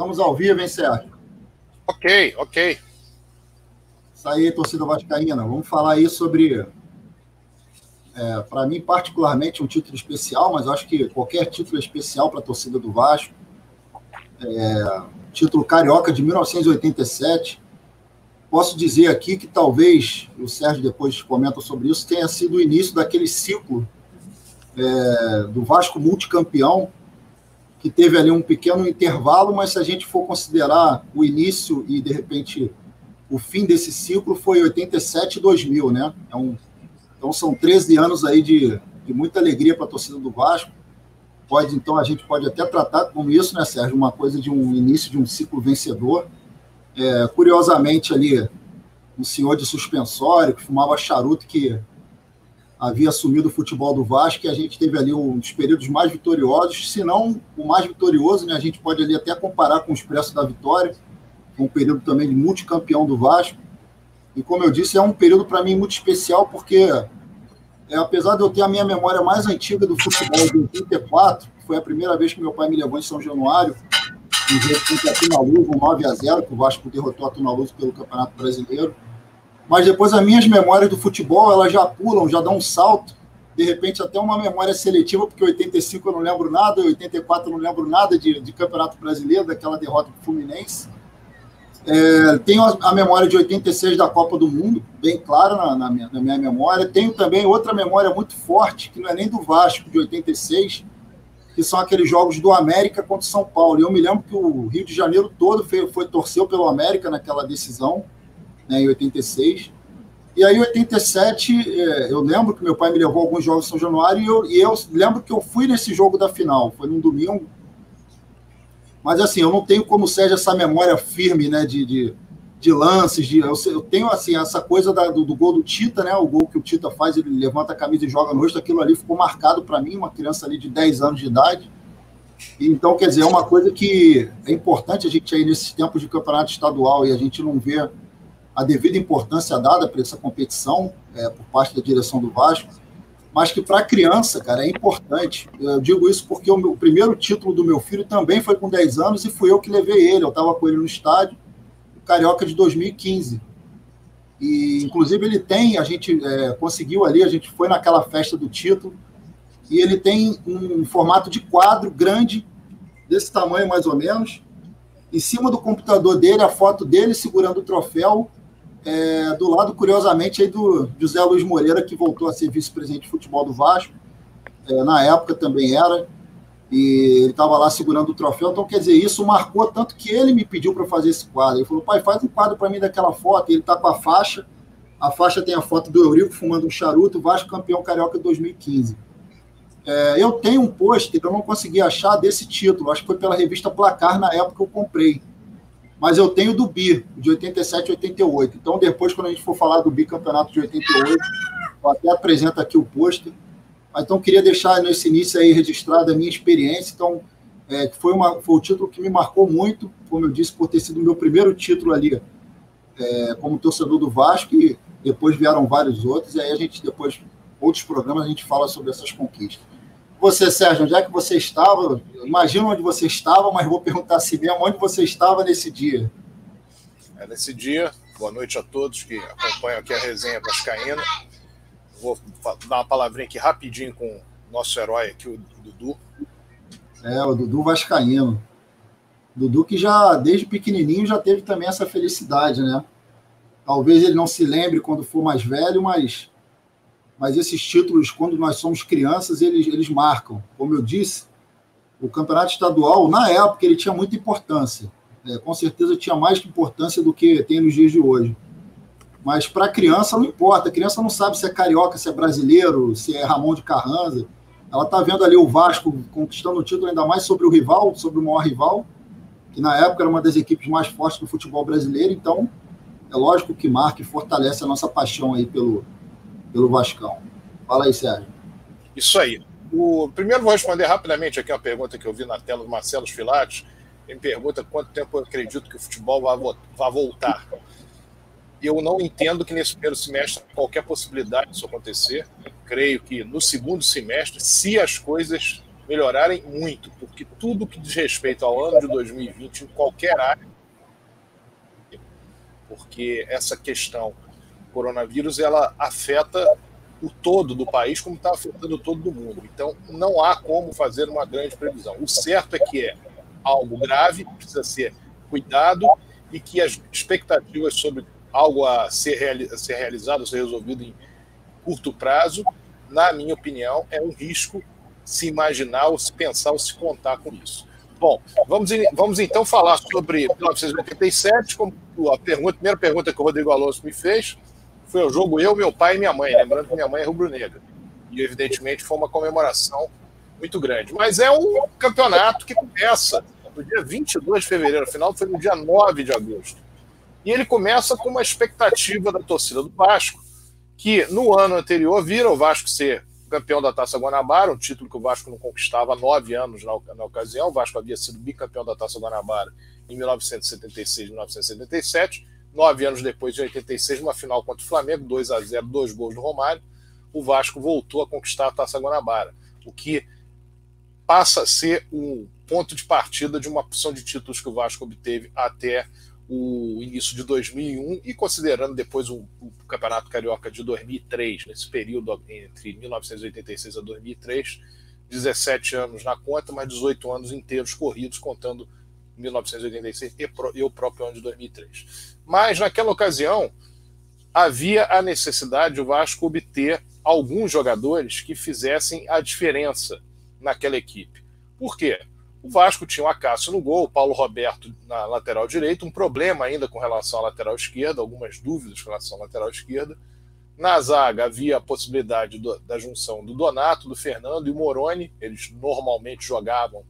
Estamos ao vivo, hein, Sérgio? Ok, ok. Isso aí, torcida vascaína. Vamos falar aí sobre, é, para mim, particularmente, um título especial, mas acho que qualquer título é especial para a torcida do Vasco. É, título carioca de 1987. Posso dizer aqui que talvez, o Sérgio depois comenta sobre isso, tenha sido o início daquele ciclo é, do Vasco multicampeão, que teve ali um pequeno intervalo, mas se a gente for considerar o início e, de repente, o fim desse ciclo, foi 87 e 2000, né? Um, então, são 13 anos aí de, de muita alegria para a torcida do Vasco. Pode, então, a gente pode até tratar como isso, né, Sérgio? Uma coisa de um início de um ciclo vencedor. É, curiosamente, ali, um senhor de suspensório que fumava charuto que havia assumido o futebol do Vasco, e a gente teve ali um dos períodos mais vitoriosos, se não o mais vitorioso, né? A gente pode ali até comparar com o Expresso da Vitória, é um período também de multicampeão do Vasco. E como eu disse, é um período para mim muito especial, porque é, apesar de eu ter a minha memória mais antiga do futebol de 84, que foi a primeira vez que meu pai me levou em São Januário, um jogo contra a Tunaluz, um 9 a 0 que o Vasco derrotou a Tunaluz pelo Campeonato Brasileiro. Mas depois as minhas memórias do futebol, elas já pulam, já dão um salto, de repente até uma memória seletiva, porque 85 eu não lembro nada, 84 eu não lembro nada de, de Campeonato Brasileiro, daquela derrota do Fluminense. É, tenho a, memória de 86 da Copa do Mundo, bem clara na, na, minha, na minha memória. Tenho também outra memória muito forte, que não é nem do Vasco, de 86, que são aqueles jogos do América contra o São Paulo. E eu me lembro que o Rio de Janeiro todo foi, foi torceu pelo América naquela decisão, né, em 86. E aí, em 87, é, eu lembro que meu pai me levou a alguns jogos em São Januário e eu, e eu lembro que eu fui nesse jogo da final. Foi num domingo. Mas, assim, eu não tenho como seja essa memória firme, né, de, de, de lances. De, eu, eu, tenho, assim, essa coisa da, do, do, gol do Tita, né, o gol que o Tita faz, ele levanta a camisa e joga no rosto. Aquilo ali ficou marcado para mim, uma criança ali de 10 anos de idade. Então, quer dizer, é uma coisa que é importante a gente aí nesses tempos de campeonato estadual e a gente não vê a devida importância dada para essa competição é, por parte da direção do Vasco, mas que para a criança, cara, é importante. Eu digo isso porque o, meu, o primeiro título do meu filho também foi com 10 anos e fui eu que levei ele. Eu estava com ele no estádio, o Carioca de 2015. E, inclusive, ele tem, a gente é, conseguiu ali, a gente foi naquela festa do título, e ele tem um formato de quadro grande, desse tamanho mais ou menos. Em cima do computador dele, a foto dele segurando o troféu é, do lado, curiosamente, aí do José Luiz Moreira, que voltou a ser vice-presidente de futebol do Vasco. É, na época também era. E ele estava lá segurando o troféu. Então, quer dizer, isso marcou tanto que ele me pediu para fazer esse quadro. Ele falou, pai, faz um quadro para mim daquela foto. E ele está com a faixa. A faixa tem a foto do Eurico fumando um charuto, Vasco campeão carioca 2015. É, eu tenho um pôster que eu não consegui achar desse título. Acho que foi pela revista Placar na época que eu comprei mas eu tenho do bi, de 87 e 88. Então, depois, quando a gente for falar do bicampeonato de 88, eu até apresento aqui o pôster. Então, queria deixar nesse início aí registrada a minha experiência. Então, é, foi, uma, foi o título que me marcou muito, como eu disse, por ter sido o meu primeiro título ali é, como torcedor do Vasco, e depois vieram vários outros, e aí a gente, depois, outros programas, a gente fala sobre essas conquistas. Você, Sérgio, onde é que você estava? Imagino onde você estava, mas vou perguntar assim mesmo, onde você estava nesse dia? É, nesse dia, boa noite a todos que acompanham aqui a resenha Vascaína. Vou dar uma palavrinha aqui rapidinho com o nosso herói aqui, o Dudu. É, o Dudu Vascaíno. Dudu que já, desde pequenininho, já teve também essa felicidade, né? Talvez ele não se lembre quando for mais velho, mas mas esses títulos, quando nós somos crianças, eles, eles marcam. Como eu disse, o campeonato estadual, na época, ele tinha muita importância. É, com certeza tinha mais importância do que tem nos dias de hoje. Mas para a criança não importa. A criança não sabe se é carioca, se é brasileiro, se é Ramon de Carranza. Ela está vendo ali o Vasco conquistando o título, ainda mais sobre o rival, sobre o maior rival, que na época era uma das equipes mais fortes do futebol brasileiro. Então, é lógico que marca e fortalece a nossa paixão aí pelo, pelo Vascão. Fala aí, Sérgio. Isso aí. O, primeiro vou responder rapidamente aqui uma pergunta que eu vi na tela do Marcelo Filates. Ele me pergunta quanto tempo eu acredito que o futebol vai, voltar. Eu não entendo que nesse primeiro semestre qualquer possibilidade disso acontecer. Creio que no segundo semestre, se as coisas melhorarem muito, porque tudo que diz respeito ao ano de 2020, em qualquer área, porque essa questão coronavírus ela afeta o todo do país como está afetando todo do mundo. Então, não há como fazer uma grande previsão. O certo é que é algo grave, precisa ser cuidado e que as expectativas sobre algo a ser, reali a ser realizado, a ser resolvido em curto prazo, na minha opinião, é um risco se imaginar, ou se pensar, ou se contar com isso. Bom, vamos, vamos então falar sobre 1987, como a, pergunta, a primeira pergunta que o Rodrigo Alonso me fez foi o jogo eu, meu pai e minha mãe, lembrando que minha mãe é rubro-negra. E, evidentemente, foi uma comemoração muito grande. Mas é um campeonato que começa no dia 22 de fevereiro, afinal foi no dia 9 de agosto. E ele começa com uma expectativa da torcida do Vasco, que no ano anterior viram o Vasco ser campeão da Taça Guanabara, um título que o Vasco não conquistava há nove anos na, na ocasião. O Vasco havia sido bicampeão da Taça Guanabara em 1976 e 1977. Nove anos depois, em 86, uma final contra o Flamengo, 2 a 0 dois gols do Romário. O Vasco voltou a conquistar a Taça Guanabara, o que passa a ser um ponto de partida de uma opção de títulos que o Vasco obteve até o início de 2001 e considerando depois o, o, Campeonato Carioca de 2003, nesse período entre 1986 a 2003, 17 anos na conta, mas 18 anos inteiros corridos, contando 1986 e, o próprio ano de 2003. Mas naquela ocasião havia a necessidade de o Vasco obter alguns jogadores que fizessem a diferença naquela equipe. Por quê? O Vasco tinha o Acácio no gol, o Paulo Roberto na lateral direita, um problema ainda com relação à lateral esquerda, algumas dúvidas com relação à lateral esquerda. Na zaga havia a possibilidade do, da junção do Donato, do Fernando e Moroni. Eles normalmente jogavam,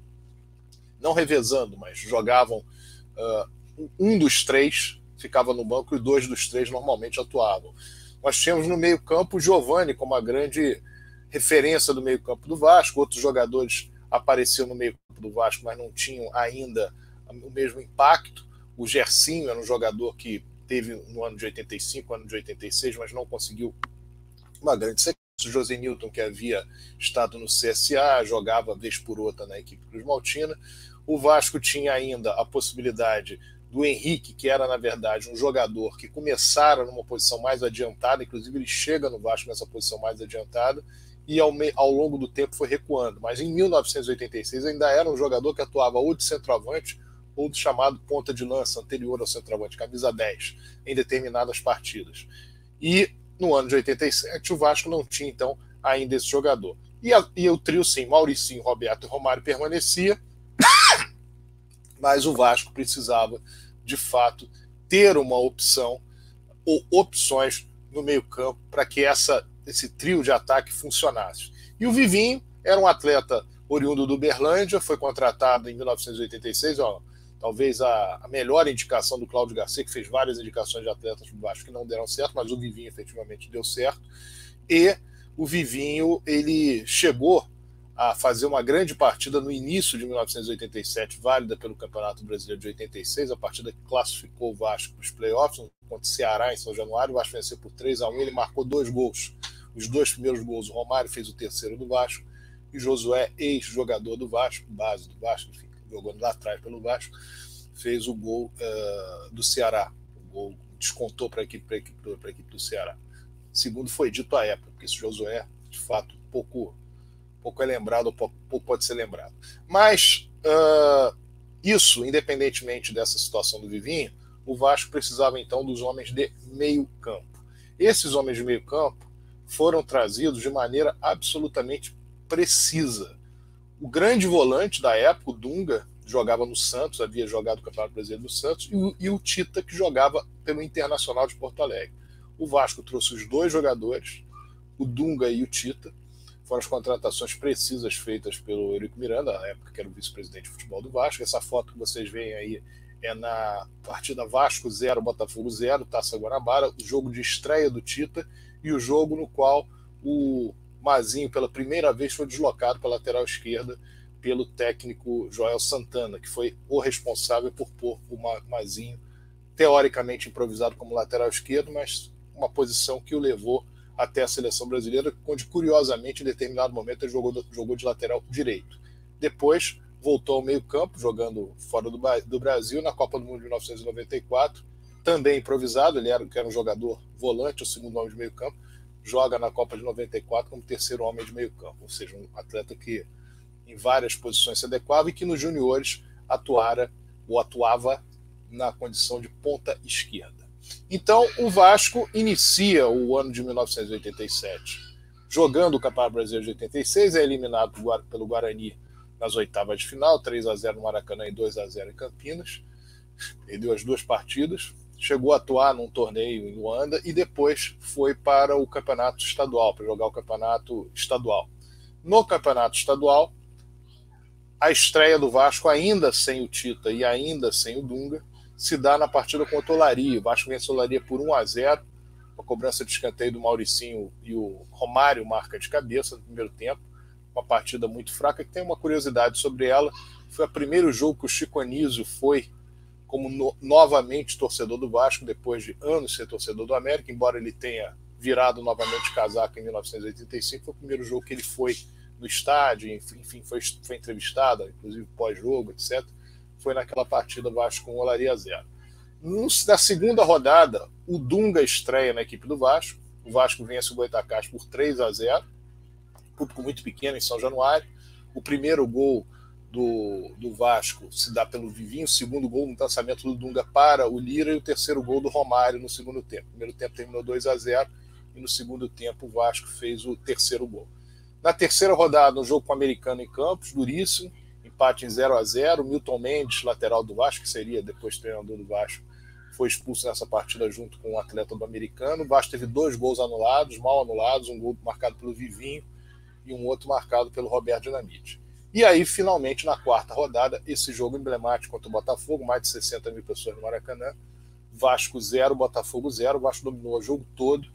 não revezando, mas jogavam uh, um dos três, ficava no banco, e dois dos três normalmente atuavam. Nós tínhamos no meio-campo o Giovani como a grande referência do meio-campo do Vasco, outros jogadores apareciam no meio do Vasco, mas não tinham ainda o mesmo impacto. O Gersinho era um jogador que teve no ano de 85, ano de 86, mas não conseguiu uma grande sequência. O José Newton, que havia estado no CSA, jogava vez por outra na equipe Cruz Maltina. O Vasco tinha ainda a possibilidade do Henrique, que era, na verdade, um jogador que começara numa posição mais adiantada, inclusive ele chega no Vasco nessa posição mais adiantada, e ao, ao, longo do tempo foi recuando. Mas em 1986 ainda era um jogador que atuava ou de centroavante ou do chamado ponta de lança anterior ao centroavante, camisa 10, em determinadas partidas. E no ano de 87 o Vasco não tinha então ainda esse jogador. E, a, e o trio sim, Mauricinho, Roberto e Romário permanecia, mas o Vasco precisava de fato ter uma opção ou opções no meio-campo para que essa esse trio de ataque funcionasse. E o Vivinho era um atleta oriundo do Berlândia, foi contratado em 1986, ó, talvez a, a, melhor indicação do Cláudio Garcia, que fez várias indicações de atletas do Vasco que não deram certo, mas o Vivinho efetivamente deu certo. E o Vivinho, ele chegou a fazer uma grande partida no início de 1987, válida pelo Campeonato Brasileiro de 86, a partida que classificou o Vasco para os playoffs, contra o Ceará em São Januário, o Vasco venceu por 3 a 1 ele marcou dois gols os dois primeiros gols. O Romário fez o terceiro do Vasco e Josué, ex-jogador do Vasco, base do Vasco, enfim, jogando lá atrás pelo Vasco, fez o gol uh, do Ceará. O gol descontou para a equipe, equipe, equipe do Ceará. Segundo foi dito à época, porque esse Josué, de fato, pouco, pouco é lembrado, ou pouco, pouco pode ser lembrado. Mas uh, isso, independentemente dessa situação do Vivinho, o Vasco precisava então dos homens de meio campo. Esses homens de meio campo foram trazidos de maneira absolutamente precisa. O grande volante da época, o Dunga, jogava no Santos, havia jogado o Campeonato Brasileiro no Santos, e o, e o Tita, que jogava pelo Internacional de Porto Alegre. O Vasco trouxe os dois jogadores, o Dunga e o Tita, foram as contratações precisas feitas pelo Eurico Miranda, na época que era o vice-presidente de futebol do Vasco. Essa foto que vocês veem aí é na partida Vasco 0, Botafogo 0, Taça Guanabara, o jogo de estreia do Tita, e o jogo no qual o Mazinho, pela primeira vez, foi deslocado para a lateral esquerda pelo técnico Joel Santana, que foi o responsável por pôr o Mazinho, teoricamente improvisado como lateral esquerdo, mas uma posição que o levou até a seleção brasileira, onde, curiosamente, em determinado momento, ele jogou, jogou de lateral direito. Depois voltou ao meio-campo, jogando fora do, do, Brasil na Copa do Mundo de 1994, também improvisado, ele era, era um jogador volante, o segundo homem de meio-campo, joga na Copa de 94 como terceiro homem de meio-campo, ou seja, um atleta que em várias posições se adequava e que nos juniores atuara ou atuava na condição de ponta esquerda. Então, o Vasco inicia o ano de 1987 jogando o Campeonato Brasileiro de 86, é eliminado pelo Guarani nas oitavas de final, 3 a 0 no Maracanã e 2 a 0 em Campinas. Perdeu as duas partidas, chegou a atuar num torneio em Luanda e depois foi para o campeonato estadual, para jogar o campeonato estadual. No campeonato estadual, a estreia do Vasco, ainda sem o Tita e ainda sem o Dunga, se dá na partida contra o Olaria. O Vasco vence o Olaria por 1 a 0 uma cobrança de escanteio do Mauricinho e o Romário marca de cabeça no primeiro tempo. Uma partida muito fraca, que tem uma curiosidade sobre ela. Foi o primeiro jogo que o Chico Anísio foi como no, novamente torcedor do Vasco, depois de anos ser torcedor do América, embora ele tenha virado novamente casaca em 1985, foi o primeiro jogo que ele foi no estádio, enfim, foi, foi entrevistado, inclusive pós-jogo, etc. Foi naquela partida Vasco com Olaria zero. Na segunda rodada, o Dunga estreia na equipe do Vasco. O Vasco vence o Goitacás por 3 a 0. Público muito pequeno em São Januário. O primeiro gol do, do Vasco se dá pelo Vivinho, o segundo gol no lançamento do Dunga para o Lira e o terceiro gol do Romário no segundo tempo. O primeiro tempo terminou 2 a 0 e no segundo tempo o Vasco fez o terceiro gol. Na terceira rodada, um jogo com o americano em Campos, duríssimo, empate em 0 a 0 Milton Mendes, lateral do Vasco, que seria depois treinador do Vasco, foi expulso nessa partida junto com o um atleta do americano. O Vasco teve dois gols anulados, mal anulados, um gol marcado pelo Vivinho e um outro marcado pelo Roberto Dinamite. E aí, finalmente, na quarta rodada, esse jogo emblemático contra o Botafogo, mais de 60 mil pessoas no Maracanã. Vasco 0, Botafogo 0. O Vasco dominou o jogo todo.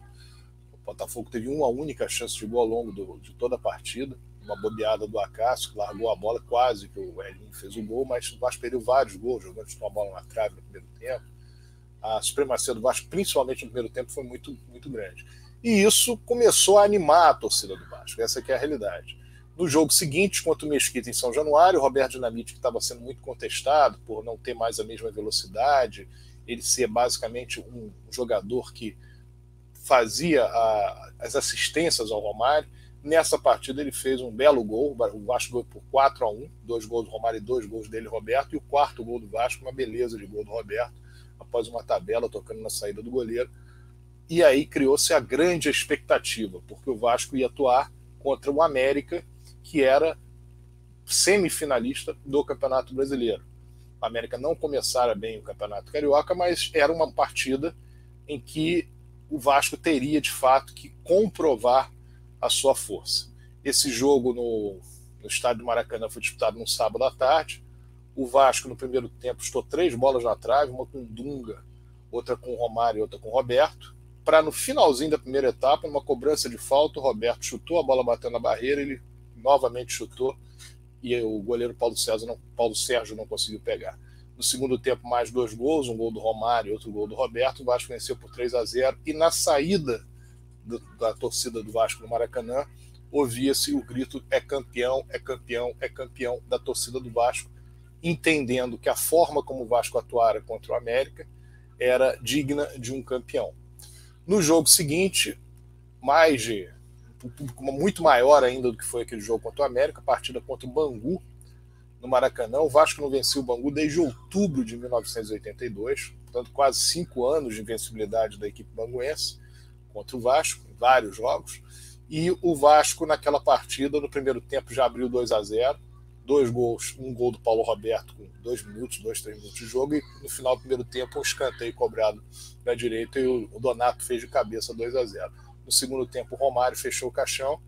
O Botafogo teve uma única chance de gol ao longo do, de toda a partida. Uma bobeada do Acácio, que largou a bola quase que o Elinho fez o gol, mas o Vasco perdeu vários gols, jogando com a bola na trave no primeiro tempo a supremacia do Vasco, principalmente no primeiro tempo, foi muito, muito grande. E isso começou a animar a torcida do Vasco, essa é a realidade. No jogo seguinte, contra o Mesquita em São Januário, o Roberto Dinamite, que estava sendo muito contestado por não ter mais a mesma velocidade, ele ser basicamente um jogador que fazia a, as assistências ao Romário. Nessa partida ele fez um belo gol, o Vasco ganhou por 4 a 1 dois gols do Romário e dois gols dele, Roberto, e o quarto gol do Vasco, uma beleza de gol do Roberto, após uma tabela tocando na saída do goleiro. E aí criou-se a grande expectativa, porque o Vasco ia atuar contra o América, que era semifinalista do Campeonato Brasileiro. O América não começara bem o Campeonato Carioca, mas era uma partida em que o Vasco teria de fato que comprovar a sua força. Esse jogo no, no estádio do Maracanã foi disputado no sábado à tarde. O Vasco, no primeiro tempo, estou três bolas na trave, uma com Dunga, outra com Romário e outra com Roberto. Para no finalzinho da primeira etapa, numa cobrança de falta, o Roberto chutou, a bola bateu na barreira, ele novamente chutou e o goleiro Paulo, César não, Paulo Sérgio não conseguiu pegar. No segundo tempo, mais dois gols, um gol do Romário e outro gol do Roberto. O Vasco venceu por 3 a 0 e na saída da torcida do Vasco no Maracanã, ouvia-se o grito: é campeão, é campeão, é campeão da torcida do Vasco entendendo que a forma como o Vasco atuara contra o América era digna de um campeão. No jogo seguinte, mais de um público muito maior ainda do que foi aquele jogo contra o América, partida contra o Bangu no Maracanã. O Vasco não venceu o Bangu desde outubro de 1982, portanto, quase cinco anos de invencibilidade da equipe banguense contra o Vasco, em vários jogos. E o Vasco, naquela partida, no primeiro tempo, já abriu 2 a 0 dois gols, um gol do Paulo Roberto com dois minutos, dois, três minutos de jogo, e no final do primeiro tempo um escanteio cobrado na direita e o Donato fez de cabeça 2 a 0 No segundo tempo, o Romário fechou o caixão,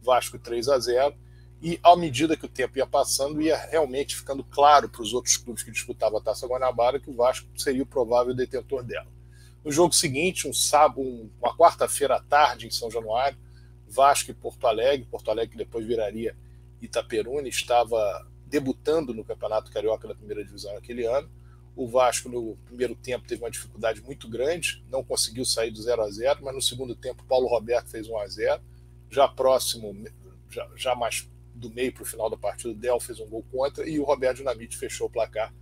Vasco 3 a 0 e à medida que o tempo ia passando, ia realmente ficando claro para os outros clubes que disputavam a Taça Guanabara que o Vasco seria o provável detentor dela. No jogo seguinte, um sábado, uma quarta-feira à tarde em São Januário, Vasco e Porto Alegre, Porto Alegre que depois viraria Itaperuna estava debutando no Campeonato Carioca da primeira divisão naquele ano. O Vasco, no primeiro tempo, teve uma dificuldade muito grande, não conseguiu sair do 0 a 0 mas no segundo tempo, Paulo Roberto fez 1 a 0 Já próximo, já, já mais do meio para o final da partida, o Del fez um gol contra e o Roberto Dinamite fechou o placar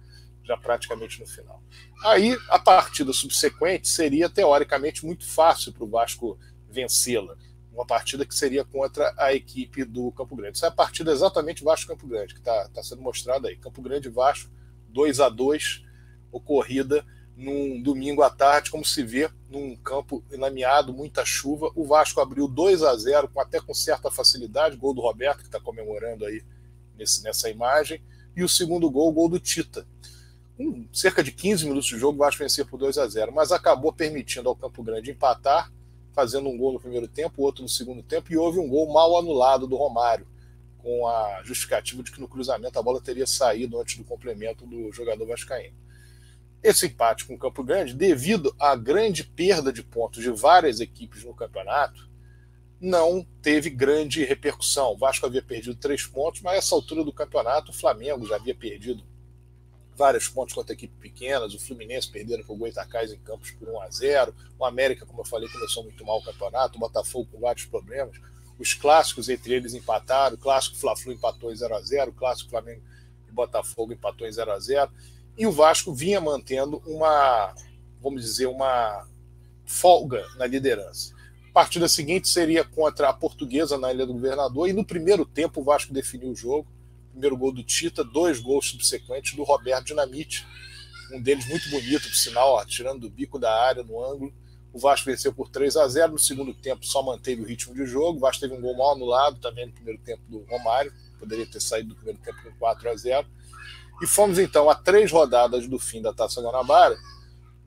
já praticamente no final. Aí a partida subsequente seria teoricamente muito fácil para o Vasco vencê-la. Uma partida que seria contra a equipe do Campo Grande. Essa é a partida exatamente Vasco-Campo Grande, que está tá sendo mostrada aí. Campo Grande Vasco, 2 a 2 ocorrida num domingo à tarde, como se vê, num campo enlameado, muita chuva. O Vasco abriu 2 a 0 com, até com certa facilidade, gol do Roberto, que está comemorando aí nesse, nessa imagem, e o segundo gol, o gol do Tita. Cerca de 15 minutos de jogo, o Vasco venceu por 2 a 0 mas acabou permitindo ao Campo Grande empatar, fazendo um gol no primeiro tempo, outro no segundo tempo, e houve um gol mal anulado do Romário, com a justificativa de que no cruzamento a bola teria saído antes do complemento do jogador vascaíno esse empate com o Campo Grande, devido à grande perda de pontos de várias equipes no campeonato, não teve grande repercussão. O Vasco havia perdido três pontos, mas a essa altura do campeonato o Flamengo já havia perdido vários pontos contra equipes pequenas, o Fluminense perderam para o Goitacás em Campos por 1 a 0 o América, como eu falei, começou muito mal o campeonato, o Botafogo com vários problemas, os clássicos entre eles empataram, o clássico Fla-Flu empatou em 0 a 0 o clássico Flamengo e Botafogo empatou em 0 a 0 e o Vasco vinha mantendo uma, vamos dizer, uma folga na liderança. A partida seguinte seria contra a Portuguesa na Ilha do Governador, e no primeiro tempo o Vasco definiu o jogo. Primeiro gol do Tita, dois gols subsequentes do Roberto Dinamite, um deles muito bonito, por sinal, ó, tirando do bico da área, no ângulo. O Vasco venceu por 3 a 0 No segundo tempo, só manteve o ritmo de jogo. O Vasco teve um gol mal anulado também no primeiro tempo do Romário. Poderia ter saído do primeiro tempo com 4 a 0 e fomos então a três rodadas do fim da Taça Guanabara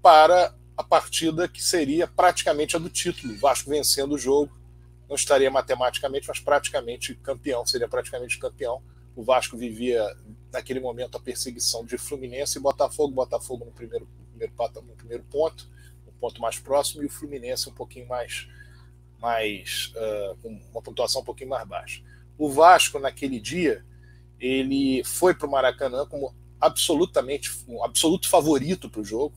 para a partida que seria praticamente a do título. O Vasco vencendo o jogo, não estaria matematicamente, mas praticamente campeão, seria praticamente campeão. O Vasco vivia naquele momento a perseguição de Fluminense e Botafogo, Botafogo no primeiro, primeiro, no primeiro ponto, um ponto mais próximo, e o Fluminense um pouquinho mais, mais uh, com uma pontuação um pouquinho mais baixa. O Vasco, naquele dia, ele foi para o Maracanã como absolutamente um absoluto favorito para o jogo.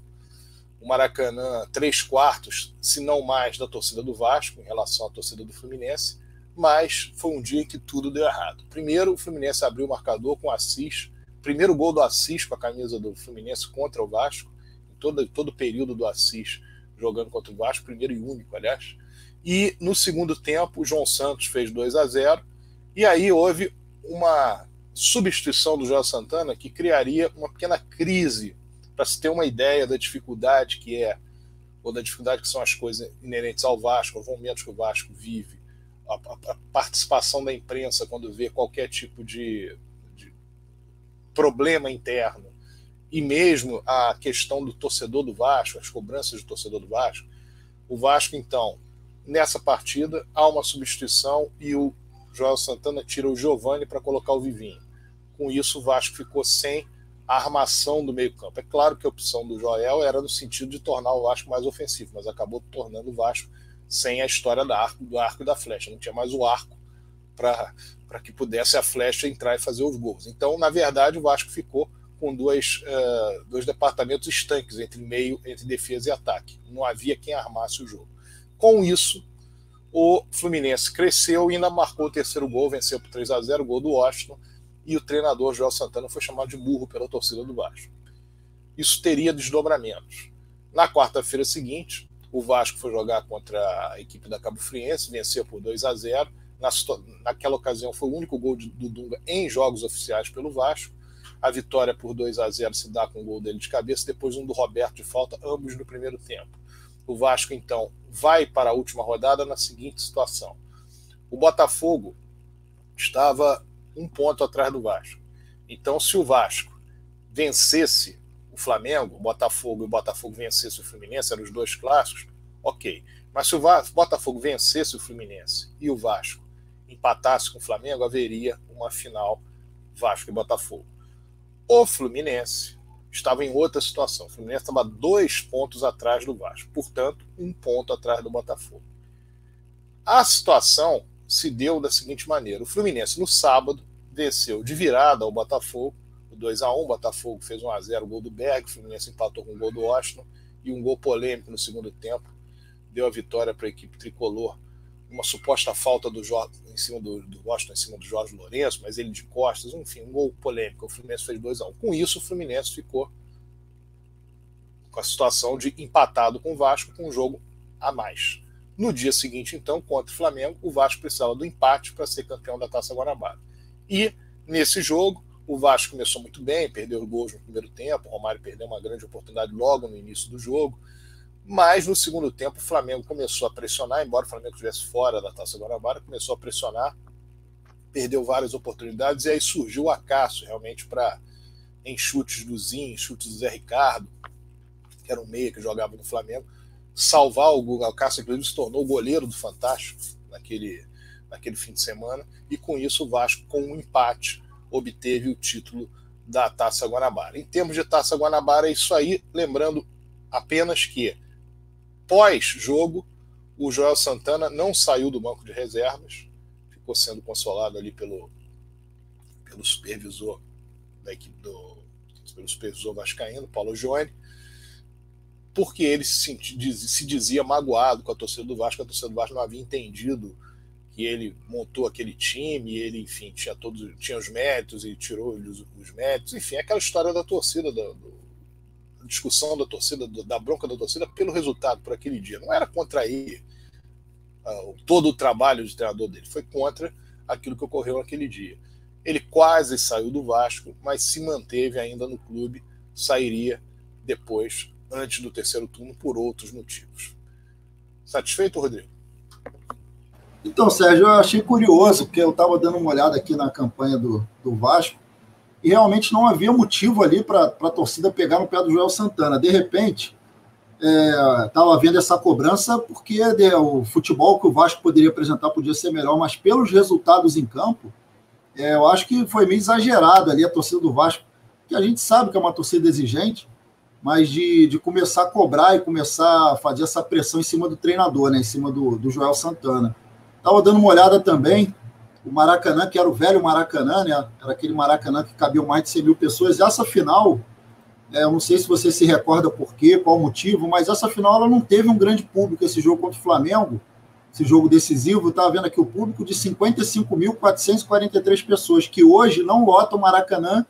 O Maracanã, três quartos, se não mais, da torcida do Vasco em relação à torcida do Fluminense, mas foi um dia em que tudo deu errado. Primeiro, o Fluminense abriu o marcador com o Assis, primeiro gol do Assis com a camisa do Fluminense contra o Vasco, em todo, todo o período do Assis jogando contra o Vasco, primeiro e único, aliás. E no segundo tempo, o João Santos fez 2 a 0 e aí houve uma substituição do João Santana que criaria uma pequena crise. Para se ter uma ideia da dificuldade que é, ou da dificuldade que são as coisas inerentes ao Vasco, os momentos que o Vasco vive, a, a, participação da imprensa quando vê qualquer tipo de, de problema interno, e mesmo a questão do torcedor do Vasco, as cobranças do torcedor do Vasco. O Vasco, então, nessa partida, há uma substituição e o Joel Santana tira o Giovani para colocar o Vivinho. Com isso, o Vasco ficou sem a armação do meio-campo. É claro que a opção do Joel era no sentido de tornar o Vasco mais ofensivo, mas acabou tornando o Vasco sem a história do arco, do arco e da flecha. Não tinha mais o arco para que pudesse a flecha entrar e fazer os gols. Então, na verdade, o Vasco ficou com dois, uh, dois departamentos estanques entre meio, entre defesa e ataque. Não havia quem armasse o jogo. Com isso, o Fluminense cresceu e ainda marcou o terceiro gol, venceu por 3 a 0 o gol do Washington e o treinador Joel Santana foi chamado de burro pela torcida do Vasco. Isso teria desdobramentos. Na quarta-feira seguinte, o Vasco foi jogar contra a equipe da Cabo Friense, venceu por 2 a 0. Na, naquela ocasião foi o único gol de, do Dunga em jogos oficiais pelo Vasco. A vitória por 2 a 0 se dá com o gol dele de cabeça, depois um do Roberto de falta, ambos no primeiro tempo. O Vasco, então, vai para a última rodada na seguinte situação: o Botafogo estava um ponto atrás do Vasco. Então, se o Vasco vencesse Flamengo, Botafogo e o Botafogo vencesse o Fluminense, eram os dois clássicos, ok. Mas se o Botafogo vencesse o Fluminense e o Vasco empatasse com o Flamengo, haveria uma final Vasco e Botafogo. O Fluminense estava em outra situação. O Fluminense estava dois pontos atrás do Vasco, portanto, um ponto atrás do Botafogo. A situação se deu da seguinte maneira: o Fluminense no sábado venceu de virada ao Botafogo, 2 a 1 o Botafogo fez 1 a 0 o gol do Berg, o Fluminense empatou com o gol do Washington e um gol polêmico no segundo tempo deu a vitória para a equipe tricolor uma suposta falta do Jorge, em cima do, do Washington em cima do Jorge Lourenço, mas ele de costas, enfim, um gol polêmico. O Fluminense fez 2 a 1 um. Com isso, o Fluminense ficou com a situação de empatado com o Vasco com um jogo a mais. No dia seguinte, então, contra o Flamengo, o Vasco precisava do empate para ser campeão da Taça Guanabara. E nesse jogo, o Vasco começou muito bem, perdeu gols no primeiro tempo, o Romário perdeu uma grande oportunidade logo no início do jogo. Mas no segundo tempo o Flamengo começou a pressionar, embora o Flamengo estivesse fora da Taça Guanabara, começou a pressionar, perdeu várias oportunidades e aí surgiu o acaso realmente para em chutes do Zinho, chutes do Zé Ricardo, que era um meia que jogava no Flamengo, salvar o Guga Alcácer, inclusive se tornou goleiro do Fantástico naquele, naquele fim de semana, e com isso o Vasco, com um empate, obteve o título da Taça Guanabara. Em termos de Taça Guanabara, é isso aí, lembrando apenas que pós-jogo, o Joel Santana não saiu do banco de reservas, ficou sendo consolado ali pelo, pelo supervisor da equipe do pelo supervisor vascaíno, Paulo Joane, porque ele se, se dizia magoado com a torcida do Vasco, a torcida do Vasco não havia entendido que ele montou aquele time, ele, enfim, tinha todos tinha os méritos e tirou os, os méritos, enfim, aquela história da torcida do discussão da torcida, da bronca da torcida pelo resultado, por aquele dia. Não era contra ele uh, todo o trabalho de treinador dele, foi contra aquilo que ocorreu naquele dia. Ele quase saiu do Vasco, mas se manteve ainda no clube, sairia depois, antes do terceiro turno, por outros motivos. Satisfeito, Rodrigo? Então, Sérgio, eu achei curioso, porque eu estava dando uma olhada aqui na campanha do, do Vasco, e realmente não havia motivo ali para a torcida pegar no pé do Joel Santana. De repente, estava é, havendo essa cobrança porque de, o futebol que o Vasco poderia apresentar podia ser melhor, mas pelos resultados em campo, é, eu acho que foi meio exagerado ali a torcida do Vasco, que a gente sabe que é uma torcida exigente, mas de, de começar a cobrar e começar a fazer essa pressão em cima do treinador, né, em cima do, do Joel Santana. Estava dando uma olhada também, o Maracanã, que era o velho Maracanã, né? Era aquele Maracanã que cabia mais de 100 mil pessoas. Essa final, é, eu não sei se você se recorda por quê, qual o motivo, mas essa final ela não teve um grande público, esse jogo contra o Flamengo, esse jogo decisivo. Estava vendo aqui o público de 55.443 pessoas, que hoje não lota o Maracanã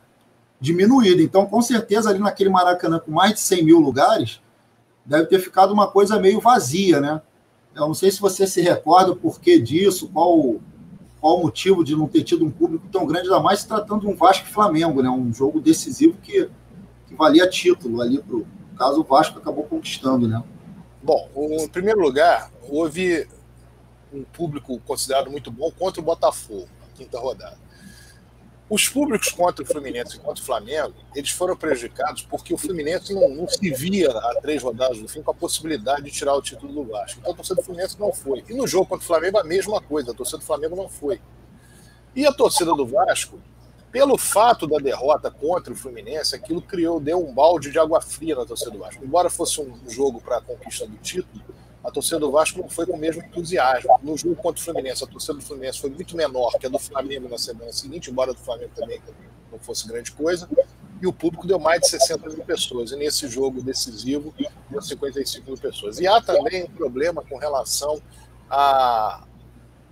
diminuído. Então, com certeza, ali naquele Maracanã com mais de 100 mil lugares, deve ter ficado uma coisa meio vazia, né? Eu não sei se você se recorda o porquê disso, qual qual o motivo de não ter tido um público tão grande, ainda mais se tratando de um Vasco e Flamengo, né? um jogo decisivo que, que valia título ali para o caso o Vasco acabou conquistando, né? Bom, em primeiro lugar, houve um público considerado muito bom contra o Botafogo, na quinta rodada. Os públicos contra o Fluminense e contra o Flamengo, eles foram prejudicados porque o Fluminense não, não, se via a três rodadas do fim com a possibilidade de tirar o título do Vasco. Então a torcida do Fluminense não foi. E no jogo contra o Flamengo a mesma coisa, a torcida do Flamengo não foi. E a torcida do Vasco, pelo fato da derrota contra o Fluminense, aquilo criou, deu um balde de água fria na torcida do Vasco. Embora fosse um jogo para a conquista do título, a torcida do Vasco não foi com o mesmo entusiasmo. No jogo contra o Fluminense, a torcida do Fluminense foi muito menor que a do Flamengo na semana seguinte, embora a do Flamengo também não fosse grande coisa, e o público deu mais de 60 mil pessoas. E nesse jogo decisivo, deu 55 mil pessoas. E há também um problema com relação a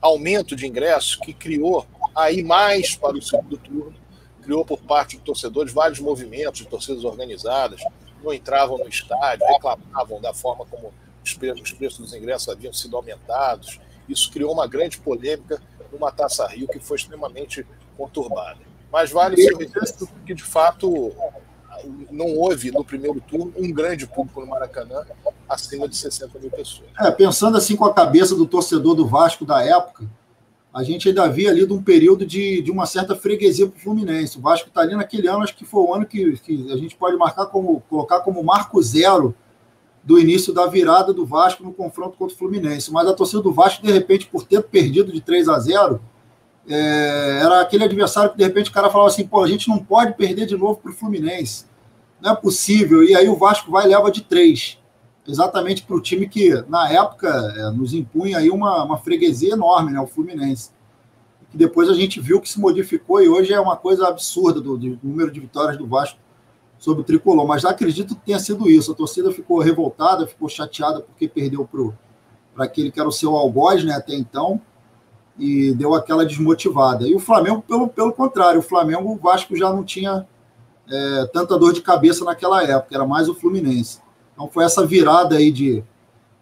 aumento de ingressos que criou aí mais para o segundo turno, criou por parte de torcedores vários movimentos de torcidas organizadas, não entravam no estádio, reclamavam da forma como os preços dos ingressos haviam sido aumentados. Isso criou uma grande polêmica numa Taça Rio que foi extremamente conturbada. Mas vale registro que, de fato, não houve no primeiro turno um grande público no Maracanã acima de 60 mil pessoas. É, pensando assim com a cabeça do torcedor do Vasco da época, a gente ainda havia ali de um período de, de uma certa freguesia para o Fluminense. O Vasco está ali naquele ano, acho que foi o ano que, que a gente pode marcar como, colocar como marco zero do início da virada do Vasco no confronto contra o Fluminense. Mas a torcida do Vasco, de repente, por ter perdido de 3 a 0, é, era aquele adversário que, de repente, o cara falava assim: pô, a gente não pode perder de novo para o Fluminense. Não é possível. E aí o Vasco vai e leva de 3. Exatamente para o time que, na época, é, nos impunha aí uma, uma freguesia enorme, né, o Fluminense. Que depois a gente viu que se modificou e hoje é uma coisa absurda do, do número de vitórias do Vasco sobre o tricolor, mas acredito que tenha sido isso. A torcida ficou revoltada, ficou chateada porque perdeu para aquele que era o seu algoz né, até então, e deu aquela desmotivada. E o Flamengo, pelo, pelo contrário, o Flamengo, o Vasco já não tinha é, tanta dor de cabeça naquela época, era mais o Fluminense. Então foi essa virada aí de,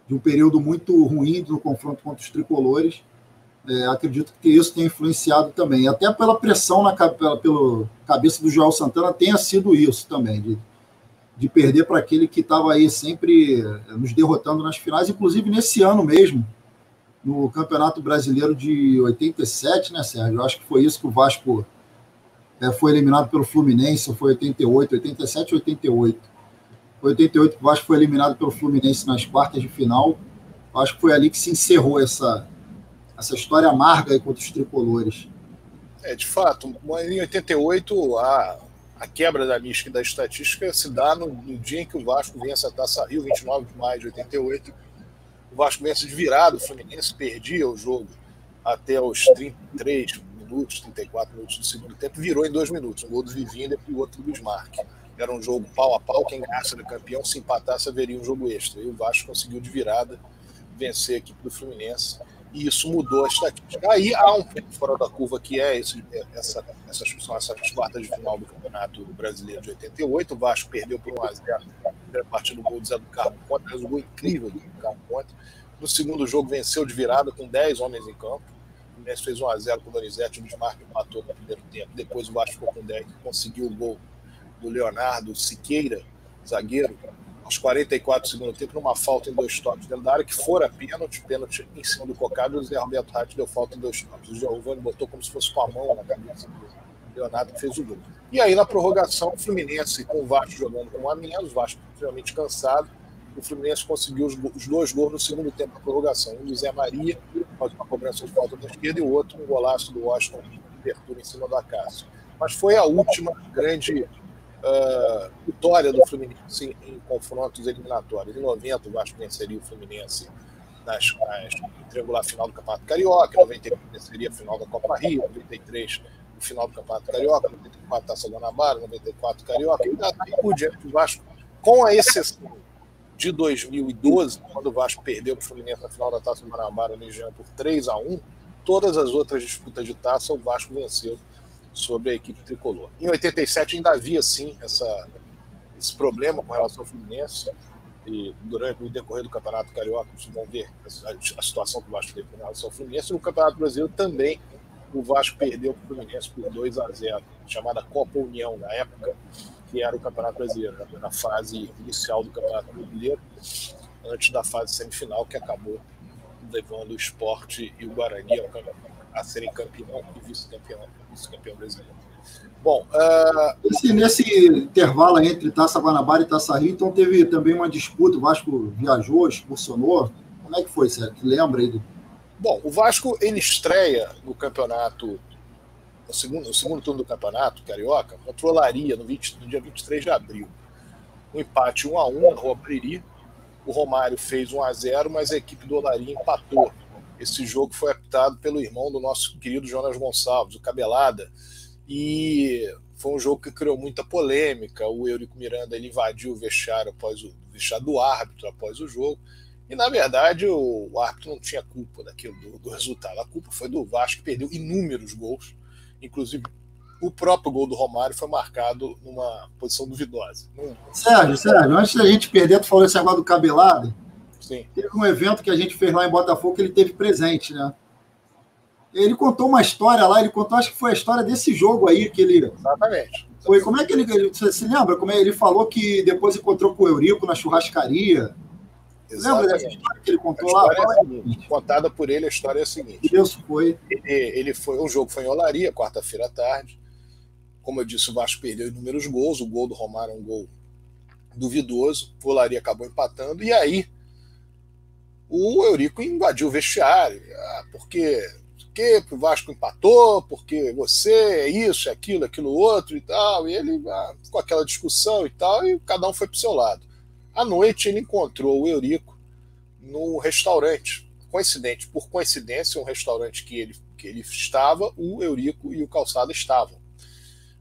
de um período muito ruim no confronto contra os tricolores. É, acredito que isso tenha influenciado também. Até pela pressão na pela, pela cabeça do Joel Santana tenha sido isso também, de, de perder para aquele que estava aí sempre é, nos derrotando nas finais, inclusive nesse ano mesmo, no Campeonato Brasileiro de 87, né, Sérgio? Eu acho que foi isso que o Vasco é, foi eliminado pelo Fluminense, foi 88, 87 ou 88. Foi 88 que o Vasco foi eliminado pelo Fluminense nas quartas de final. Eu acho que foi ali que se encerrou essa, essa história amarga contra os tricolores. É, de fato, em 88, a, a quebra da mística e da estatística se dá no, no, dia em que o Vasco vence a Taça Rio, 29 de maio de 88. O Vasco vence de virada, o Fluminense perdia o jogo até os 33 minutos, 34 minutos do segundo tempo, virou em dois minutos. Um gol do Vivinda e o outro do Bismarck era um jogo pau a pau, quem ganhasse era campeão, se empatasse haveria um jogo extra. E o Vasco conseguiu de virada vencer a equipe do Fluminense, e isso mudou a estatística. Aí há um ponto fora da curva que é esse, essa, essas, são essas quartas de final do Campeonato Brasileiro de 88. O Vasco perdeu por 1x0 na primeira partida do gol do Zé do Carmo contra, mas um gol incrível do Carmo contra. No segundo jogo, venceu de virada com 10 homens em campo. O Fluminense fez 1x0 com o Donizete, o Desmarque empatou no primeiro tempo. Depois o Vasco ficou com 10 conseguiu o gol do Leonardo Siqueira, zagueiro, aos 44 do tempo, numa falta em dois toques dentro da área, que fora pênalti, pênalti em cima do Cocado, o Zé Roberto Ratti deu falta em dois toques. O Giovanni botou como se fosse com a mão na cabeça do Leonardo, que fez o gol. E aí, na prorrogação, o Fluminense, com o Vasco jogando com a menos, o Vasco extremamente cansado, o Fluminense conseguiu os, os, dois gols no segundo tempo da prorrogação. Um do Zé Maria, faz uma cobrança de falta da esquerda, e o outro, um golaço do Washington, abertura em cima do Acácio. Mas foi a última grande uh, vitória do Fluminense em, em, confrontos eliminatórios. Em 90, o Vasco venceria o Fluminense nas, nas triangular final do Campeonato Carioca, em 91 venceria a final da Copa Rio, em 93 o final do Campeonato Carioca, 94 Taça Guanabara, 94 Carioca, e daí por diante o Vasco, com a exceção de 2012, quando o Vasco perdeu para o Fluminense na final da Taça Guanabara no Jean por 3 a 1 todas as outras disputas de taça o Vasco venceu sobre a equipe tricolor. Em 87 ainda havia, sim, essa, esse problema com relação ao Fluminense. E durante o decorrer do Campeonato Carioca, vocês vão ver a, situação que o Vasco teve com relação ao Fluminense. No Campeonato Brasileiro também o Vasco perdeu para o Fluminense por 2 a 0 chamada Copa União na época, que era o Campeonato Brasileiro, na fase inicial do Campeonato Brasileiro, antes da fase semifinal, que acabou levando o esporte e o Guarani a serem campeão e vice-campeão vice brasileiro. Bom, uh... Esse, nesse intervalo entre Taça Guanabara e Taça Rio, então teve também uma disputa, o Vasco viajou, expulsionou. Como é que foi, Sérgio? Lembra aí? Do... Bom, o Vasco ele estreia no campeonato, no segundo, no segundo turno do campeonato carioca, contra o Olaria no, 20, no dia 23 de abril. Um empate 1 a 1 na Rua Priri. O Romário fez 1 a 0 mas a equipe do Olaria empatou esse jogo foi apitado pelo irmão do nosso querido Jonas Gonçalves, o Cabelada, e foi um jogo que criou muita polêmica. O Eurico Miranda ele invadiu o vestiário após o vestiário do árbitro após o jogo. E na verdade o, o árbitro não tinha culpa daquilo do, do, resultado. A culpa foi do Vasco que perdeu inúmeros gols, inclusive o próprio gol do Romário foi marcado numa posição duvidosa. Sérgio, Sérgio, antes da gente perder, tu falou esse negócio do cabelado. Sim. Teve um evento que a gente fez lá em Botafogo que ele teve presente, né? Ele contou uma história lá, ele contou, acho que foi a história desse jogo aí que ele. Exatamente. Foi, como é que ele. Você se lembra? Como é, ele falou que depois encontrou com o Eurico na churrascaria. Exatamente. Lembra dessa história que ele contou lá? É seguinte, contada por ele, a história é a seguinte. Isso foi. Ele, ele foi. O jogo foi em Olaria, quarta-feira à tarde. Como eu disse, o Vasco perdeu inúmeros gols. O gol do Romário é um gol duvidoso. O Olaria acabou empatando. E aí, o Eurico invadiu o vestiário. Ah, porque, porque o Vasco empatou, porque você é isso, é aquilo, aquilo outro e tal. E ele ah, com aquela discussão e tal, e cada um foi para o seu lado. À noite ele encontrou o Eurico no restaurante. Coincidente, por coincidência, um restaurante que ele, que ele estava, o Eurico e o Calçado estavam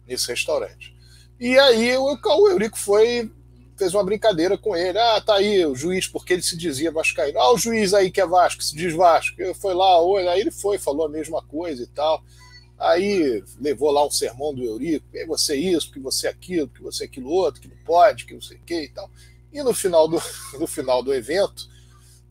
nesse restaurante. E aí o, o Eurico foi fez uma brincadeira com ele. Ah, tá aí o juiz, porque ele se dizia Vascaíno. Ah, o juiz aí que é Vasco, se diz Vasco. Eu foi lá, aí ele foi, falou a mesma coisa e tal. Aí levou lá um sermão do Eurico, que você isso, que você aquilo, que você aquilo outro, que não pode, que não sei o que e tal. E no final do, no final do evento,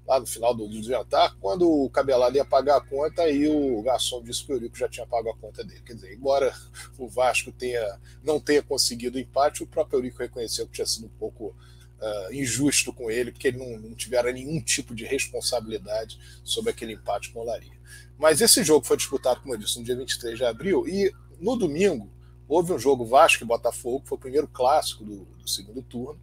lá no final do, do jantar, quando o Cabelado ia pagar a conta, aí o garçom disse que o Eurico já tinha pago a conta dele. Quer dizer, embora o Vasco tenha, não tenha conseguido o empate, o próprio Eurico reconheceu que tinha sido um pouco uh, injusto com ele, porque ele não, não tivera nenhum tipo de responsabilidade sobre aquele empate com o Laria. Mas esse jogo foi disputado, como eu disse, no dia 23 de abril, e no domingo houve um jogo Vasco e Botafogo, que foi o primeiro clássico do, do segundo turno.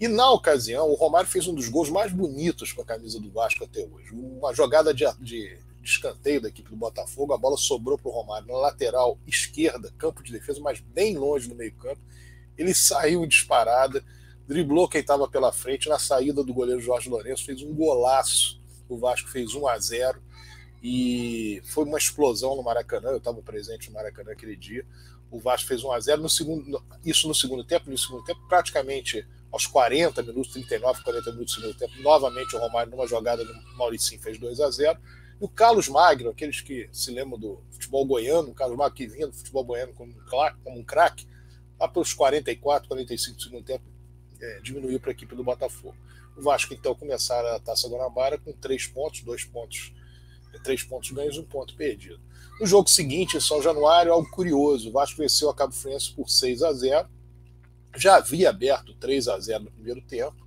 E na ocasião, o Romário fez um dos gols mais bonitos com a camisa do Vasco até hoje. Uma jogada de, de, de escanteio da equipe do Botafogo, a bola sobrou para o Romário na lateral esquerda, campo de defesa, mas bem longe do meio-campo. Ele saiu disparada, driblou quem estava pela frente, na saída do goleiro Jorge Lourenço, fez um golaço. O Vasco fez 1 a 0 e foi uma explosão no Maracanã. Eu estava presente no Maracanã aquele dia. O Vasco fez 1 a 0 no segundo, isso no segundo tempo. No segundo tempo, praticamente aos 40 minutos, 39, 40 minutos do segundo tempo, novamente o Romário, numa jogada do Mauricinho, fez 2 a 0 E o Carlos Magno, aqueles que se lembram do futebol goiano, o Carlos Magno que vinha do futebol goiano como um craque, lá pelos 44, 45 do segundo tempo, é, diminuiu para a equipe do Botafogo. O Vasco, então, começaram a Taça Guanabara com três pontos, dois pontos, três pontos ganhos um ponto perdido. No jogo seguinte, em São Januário, algo curioso. O Vasco venceu a Cabo Friense por 6 a 0 já havia aberto 3 a 0 no primeiro tempo.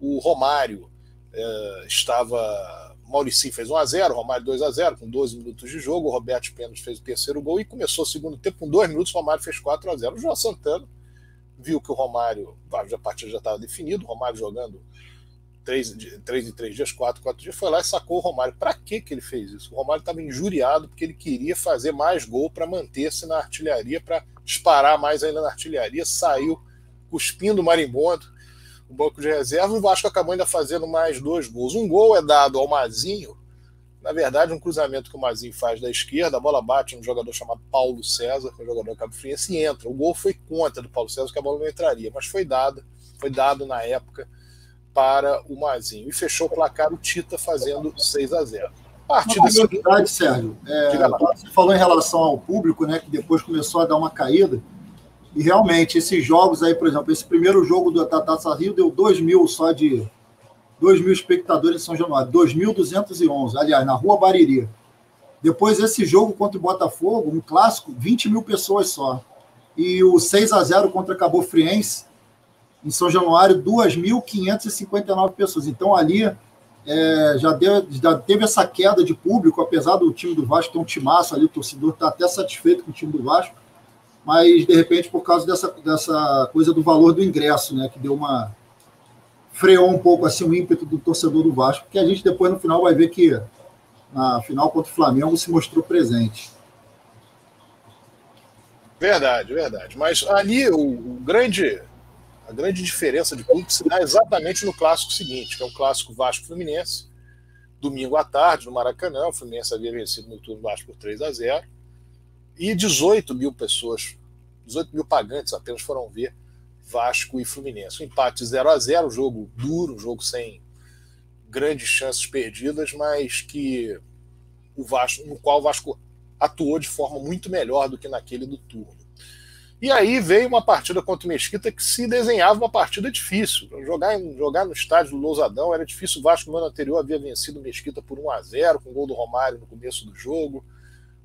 O Romário eh, estava. Maurici fez 1 a 0 Romário 2 a 0 com 12 minutos de jogo. O Roberto Pênalti fez o terceiro gol e começou o segundo tempo com 2 minutos. O Romário fez 4 a 0 O João Santana viu que o Romário, a partida já estava definido, o Romário jogando 3, 3 em 3 dias, 4 4 dias, foi lá e sacou o Romário. Para que ele fez isso? O Romário estava injuriado porque ele queria fazer mais gol para manter-se na artilharia, para disparar mais ainda na artilharia. Saiu cuspindo marimbondo, o banco de reserva. O Vasco acabou ainda fazendo mais dois gols. Um gol é dado ao Mazinho, na verdade, um cruzamento que o Mazinho faz da esquerda, a bola bate num jogador chamado Paulo César, que é um jogador Cabo Friense, e entra. O gol foi contra do Paulo César, que a bola não entraria, mas foi dado, foi dado na época para o Mazinho. E fechou o placar o Tita fazendo 6 a 0 Partida uma curiosidade, Sérgio. É, você falou em relação ao público, né, que depois começou a dar uma caída. E realmente, esses jogos aí, por exemplo, esse primeiro jogo do Taça Rio deu 2 mil só de. 2 mil espectadores em São Januário. 2.211, aliás, na Rua Bariri. Depois, esse jogo contra o Botafogo, um clássico, 20 mil pessoas só. E o 6 a 0 contra Cabo Friense, em São Januário, 2.559 pessoas. Então, ali é, já, deu, já teve essa queda de público, apesar do time do Vasco ter um timaço ali, o torcedor está até satisfeito com o time do Vasco, mas de repente por causa dessa, dessa coisa do valor do ingresso, né, que deu uma freou um pouco assim o ímpeto do torcedor do Vasco, que a gente depois no final vai ver que na final contra o Flamengo se mostrou presente. Verdade, verdade. Mas ali o, o grande a grande diferença de público se dá exatamente no clássico seguinte, que é o clássico Vasco-Fluminense, domingo à tarde, no Maracanã. O Fluminense havia vencido no turno Vasco por 3 a 0 e 18 mil pessoas, 18 mil pagantes apenas foram ver Vasco e Fluminense. Um empate 0 a 0 jogo duro, jogo sem grandes chances perdidas, mas que o Vasco, no qual o Vasco atuou de forma muito melhor do que naquele do turno. E aí veio uma partida contra o Mesquita que se desenhava uma partida difícil. Jogar, em, jogar no estádio do Lousadão era difícil. O Vasco no ano anterior havia vencido o Mesquita por 1 a 0 com o gol do Romário no começo do jogo.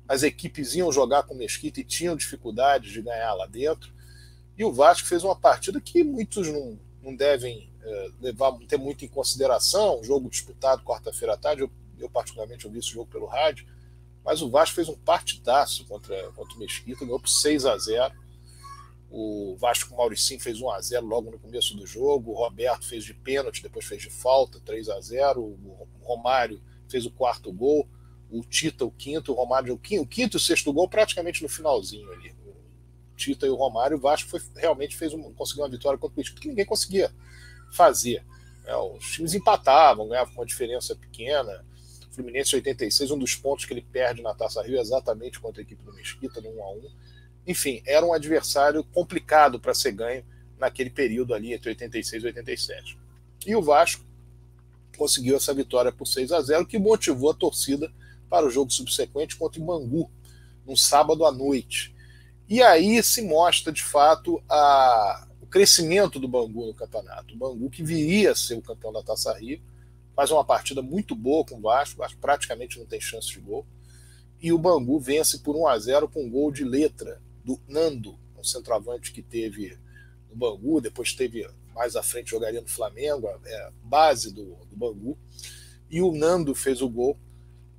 As equipes iam jogar com o Mesquita e tinham dificuldades de ganhar lá dentro. E o Vasco fez uma partida que muitos não, não devem é, levar, ter muito em consideração. Um jogo disputado quarta-feira à tarde. Eu, eu, particularmente, ouvi esse jogo pelo rádio. Mas o Vasco fez um partidaço contra, contra o Mesquita, ganhou por 6 a 0 o Vasco Mauricinho fez 1 a 0 logo no começo do jogo. O Roberto fez de pênalti, depois fez de falta, 3 a 0 O Romário fez o quarto gol. O Tita, o quinto. O Romário, o quinto, o e o sexto gol praticamente no finalzinho ali. O Tita e o Romário. O Vasco foi, realmente fez um, conseguiu uma vitória contra o Tita que ninguém conseguia fazer. É, os times empatavam, ganhavam com uma diferença pequena. Fluminense 86, um dos pontos que ele perde na Taça Rio exatamente contra a equipe do Mesquita, no 1 a 1 enfim, era um adversário complicado para ser ganho naquele período ali entre 86 e 87. E o Vasco conseguiu essa vitória por 6 a 0 que motivou a torcida para o jogo subsequente contra o Bangu, no sábado à noite. E aí se mostra, de fato, a, o crescimento do Bangu no campeonato. O Bangu, que viria a ser o campeão da Taça Rio, faz uma partida muito boa com o Vasco, o Vasco praticamente não tem chance de gol. E o Bangu vence por 1 a 0 com um gol de letra do Nando, um centroavante que teve no Bangu, depois teve mais à frente jogaria no Flamengo, é base do, do Bangu. E o Nando fez o gol,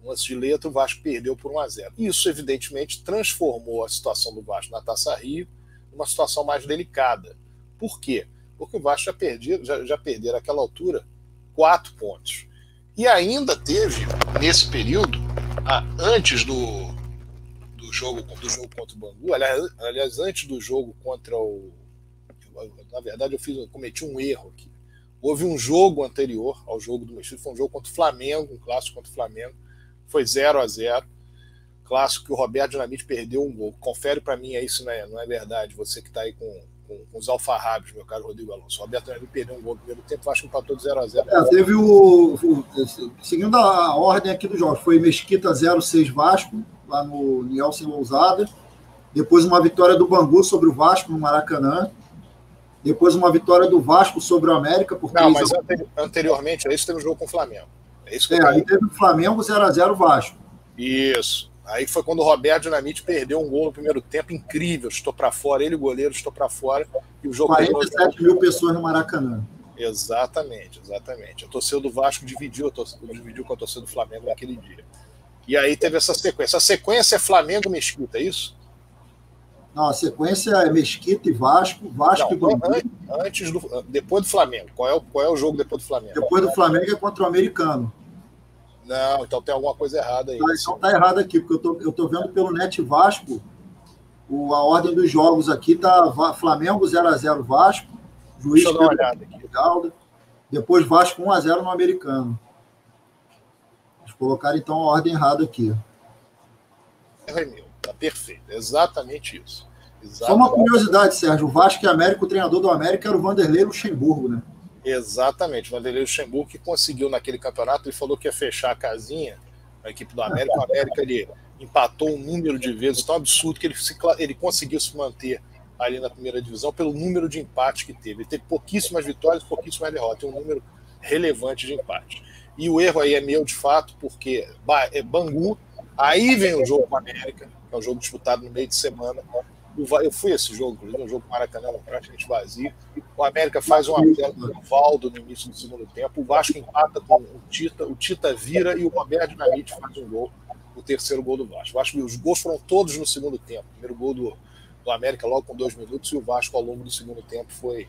um lance de letra, o Vasco perdeu por 1 a 0 Isso, evidentemente, transformou a situação do Vasco na Taça Rio numa situação mais delicada. Por quê? Porque o Vasco já, perdia, já, já perdeu naquela altura quatro pontos. E ainda teve, nesse período, antes do, do, jogo, do jogo contra o Bangu, aliás, antes do jogo contra o. Na verdade, eu, fiz, eu cometi um erro aqui. Houve um jogo anterior ao jogo do Mestre, foi um jogo contra o Flamengo, um clássico contra o Flamengo, foi 0 a 0 Clássico que o Roberto Dinamite perdeu um gol. Confere para mim aí se não é, não é verdade, você que está aí com, com, com, os alfarrabes, meu caro Rodrigo Alonso. O Roberto Dinamite perdeu um gol no primeiro tempo, acho que empatou de 0 a 0 é, Teve o, o, Seguindo a ordem aqui do jogo, foi Mesquita 0-6 Vasco, lá no Nielsen Lousada. Depois uma vitória do Bangu sobre o Vasco no Maracanã. Depois uma vitória do Vasco sobre o América. Por Não, mas anteriormente a isso teve um jogo com o Flamengo. É, isso que é aí teve o Flamengo 0x0 Vasco. Isso. Aí foi quando o Roberto Dinamite perdeu um gol no primeiro tempo, incrível, estou para fora, ele goleiro estou para fora e o jogo 47 mil pessoas no Maracanã. Exatamente, exatamente. A torcida do Vasco dividiu, torcida, dividiu com a torcida do Flamengo naquele dia. E aí teve essa sequência. A sequência é Flamengo Mesquita, é isso? Não, a sequência é Mesquita e Vasco, Vasco Não, e Bangu. Antes do, depois do Flamengo. Qual é, o, qual é o jogo depois do Flamengo? Depois do Flamengo é contra o Americano. Não, então tem alguma coisa errada aí. Ah, então tá errado aqui, porque eu tô, eu tô vendo pelo Net Vasco, o, a ordem dos jogos aqui tá Flamengo 0x0 Vasco, Juiz aqui. Galda, depois Vasco 1x0 no Americano. Colocaram então a ordem errada aqui. É meu, tá perfeito, exatamente isso. Exatamente. Só uma curiosidade, Sérgio, o Vasco e América, o treinador do América era o Vanderlei Luxemburgo, né? Exatamente, Vanderlei Luxemburgo que conseguiu naquele campeonato, ele falou que ia fechar a casinha, a equipe do América, o América ele empatou um número de vezes tão absurdo que ele, se, ele conseguiu se manter ali na primeira divisão pelo número de empates que teve. Ele teve pouquíssimas vitórias, pouquíssimas derrotas, um número relevante de empates. E o erro aí é meu de fato, porque é Bangu, aí vem o jogo com a América, que é um jogo disputado no meio de semana, eu fui esse jogo, inclusive, um jogo Maracanã praticamente vazio. O América faz um apelo com o Valdo no início do segundo tempo. O Vasco empata com o Tita, o Tita vira e o Roberto Dinamite faz um gol, o terceiro gol do Vasco. Acho que os gols foram todos no segundo tempo. Primeiro gol do, do América logo com dois minutos e o Vasco ao longo do segundo tempo foi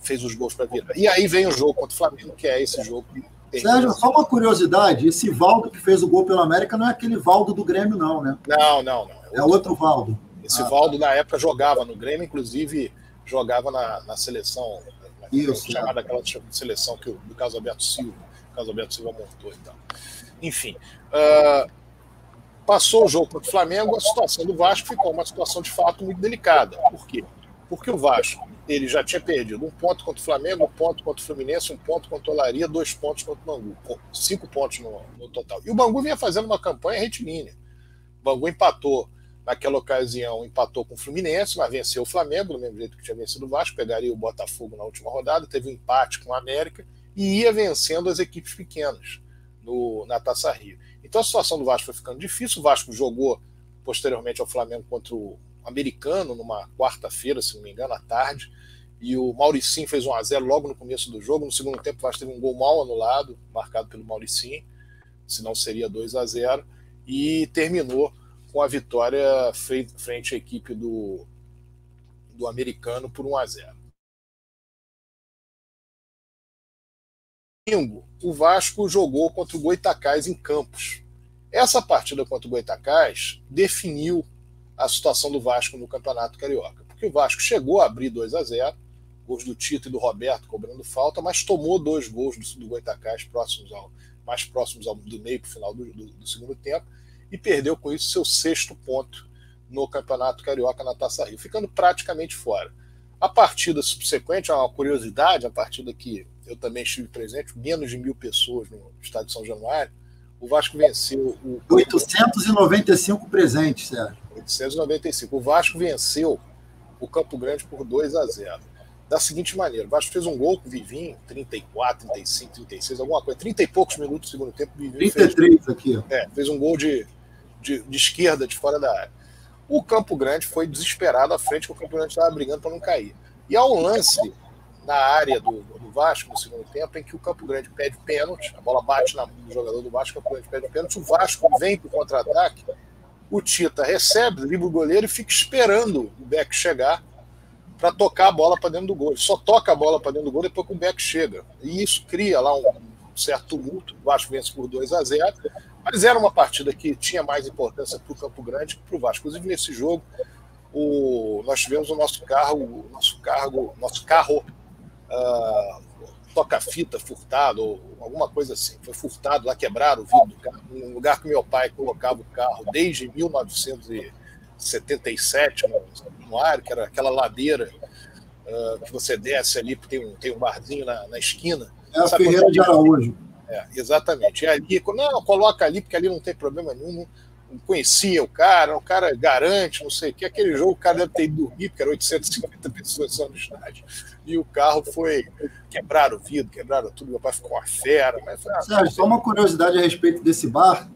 fez os gols para virar. E aí vem o jogo contra o Flamengo, que é esse jogo que Sérgio, só uma curiosidade: esse Valdo que fez o gol pelo América não é aquele Valdo do Grêmio, não, né? Não, não, não. É outro, é outro Valdo. Esse ah, Valdo, na época, jogava no Grêmio, inclusive jogava na, na seleção, Isso, chamada é. aquela seleção que o, do caso Alberto Silva, o caso Alberto Silva montou e tal. Enfim, uh, passou o jogo contra o Flamengo, a situação do Vasco ficou uma situação de fato muito delicada. Por quê? Porque o Vasco ele já tinha perdido um ponto contra o Flamengo, um ponto contra o Fluminense, um ponto contra o Olaria, dois pontos contra o Bangu, cinco pontos no, no total. E o Bangu vinha fazendo uma campanha retilínea. O Bangu empatou Naquela ocasião empatou com o Fluminense, mas venceu o Flamengo, do mesmo jeito que tinha vencido o Vasco, pegaria o Botafogo na última rodada, teve um empate com o América e ia vencendo as equipes pequenas no, na Taça Rio. Então a situação do Vasco foi ficando difícil. O Vasco jogou posteriormente ao Flamengo contra o Americano numa quarta-feira, se não me engano, à tarde. E o Mauricinho fez 1 a 0 logo no começo do jogo. No segundo tempo, o Vasco teve um gol mal anulado, marcado pelo Mauricinho, senão seria 2 a 0 E terminou com a vitória frente à equipe do, do americano por 1 a 0. Domingo, o Vasco jogou contra o Goitacás em Campos. Essa partida contra o Goitacás definiu a situação do Vasco no Campeonato Carioca, porque o Vasco chegou a abrir 2 a 0, gols do Tito e do Roberto cobrando falta, mas tomou dois gols do, do Goitacás próximos ao, mais próximos ao, do meio para o final do, do, do segundo tempo e perdeu com isso seu sexto ponto no Campeonato Carioca na Taça Rio, ficando praticamente fora. A partida subsequente, é uma curiosidade, a partida que eu também estive presente, menos de mil pessoas no estádio de São Januário, o Vasco venceu o. 895 presentes, Sérgio. 895. O Vasco venceu o Campo Grande por 2 a 0 da seguinte maneira: o Vasco fez um gol com o Vivinho, 34, 35, 36, alguma coisa, 30 e poucos minutos do segundo tempo. Vivinho 33 fez, aqui. É, fez um gol de, de, de, esquerda, de fora da área. O Campo Grande foi desesperado à frente, porque o Campo Grande estava brigando para não cair. E há um lance na área do, do, Vasco no segundo tempo, em que o Campo Grande pede pênalti, a bola bate na, no jogador do Vasco, o Campo Grande pede pênalti, o Vasco vem para o contra-ataque, o Tita recebe, livra o goleiro e fica esperando o Beck chegar para tocar a bola para dentro do gol. Ele só toca a bola para dentro do gol depois que o Beck chega. E isso cria lá um certo tumulto. O Vasco vence por 2 a 0 mas era uma partida que tinha mais importância para o Campo Grande que para o Vasco. Inclusive, nesse jogo, o, nós tivemos o nosso carro, o nosso cargo, nosso carro uh, toca-fita furtado, ou alguma coisa assim. Foi furtado lá, quebraram o vidro do carro, um lugar que meu pai colocava o carro desde 1977 no, no ar, que era aquela ladeira uh, que você desce ali, tem um, tem um barzinho na, na esquina. É a Ferreira de Araújo. É, exatamente. E ali, não, coloca ali, porque ali não tem problema nenhum. Conhecia o cara, o cara garante, não sei o que. Aquele jogo o cara deve ter ido dormir, porque eram 850 pessoas só no estádio. E o carro foi. Quebraram o vidro, quebraram tudo. Meu pai ficou uma fera. Mas foi, Sérgio, só uma curiosidade a respeito desse bar.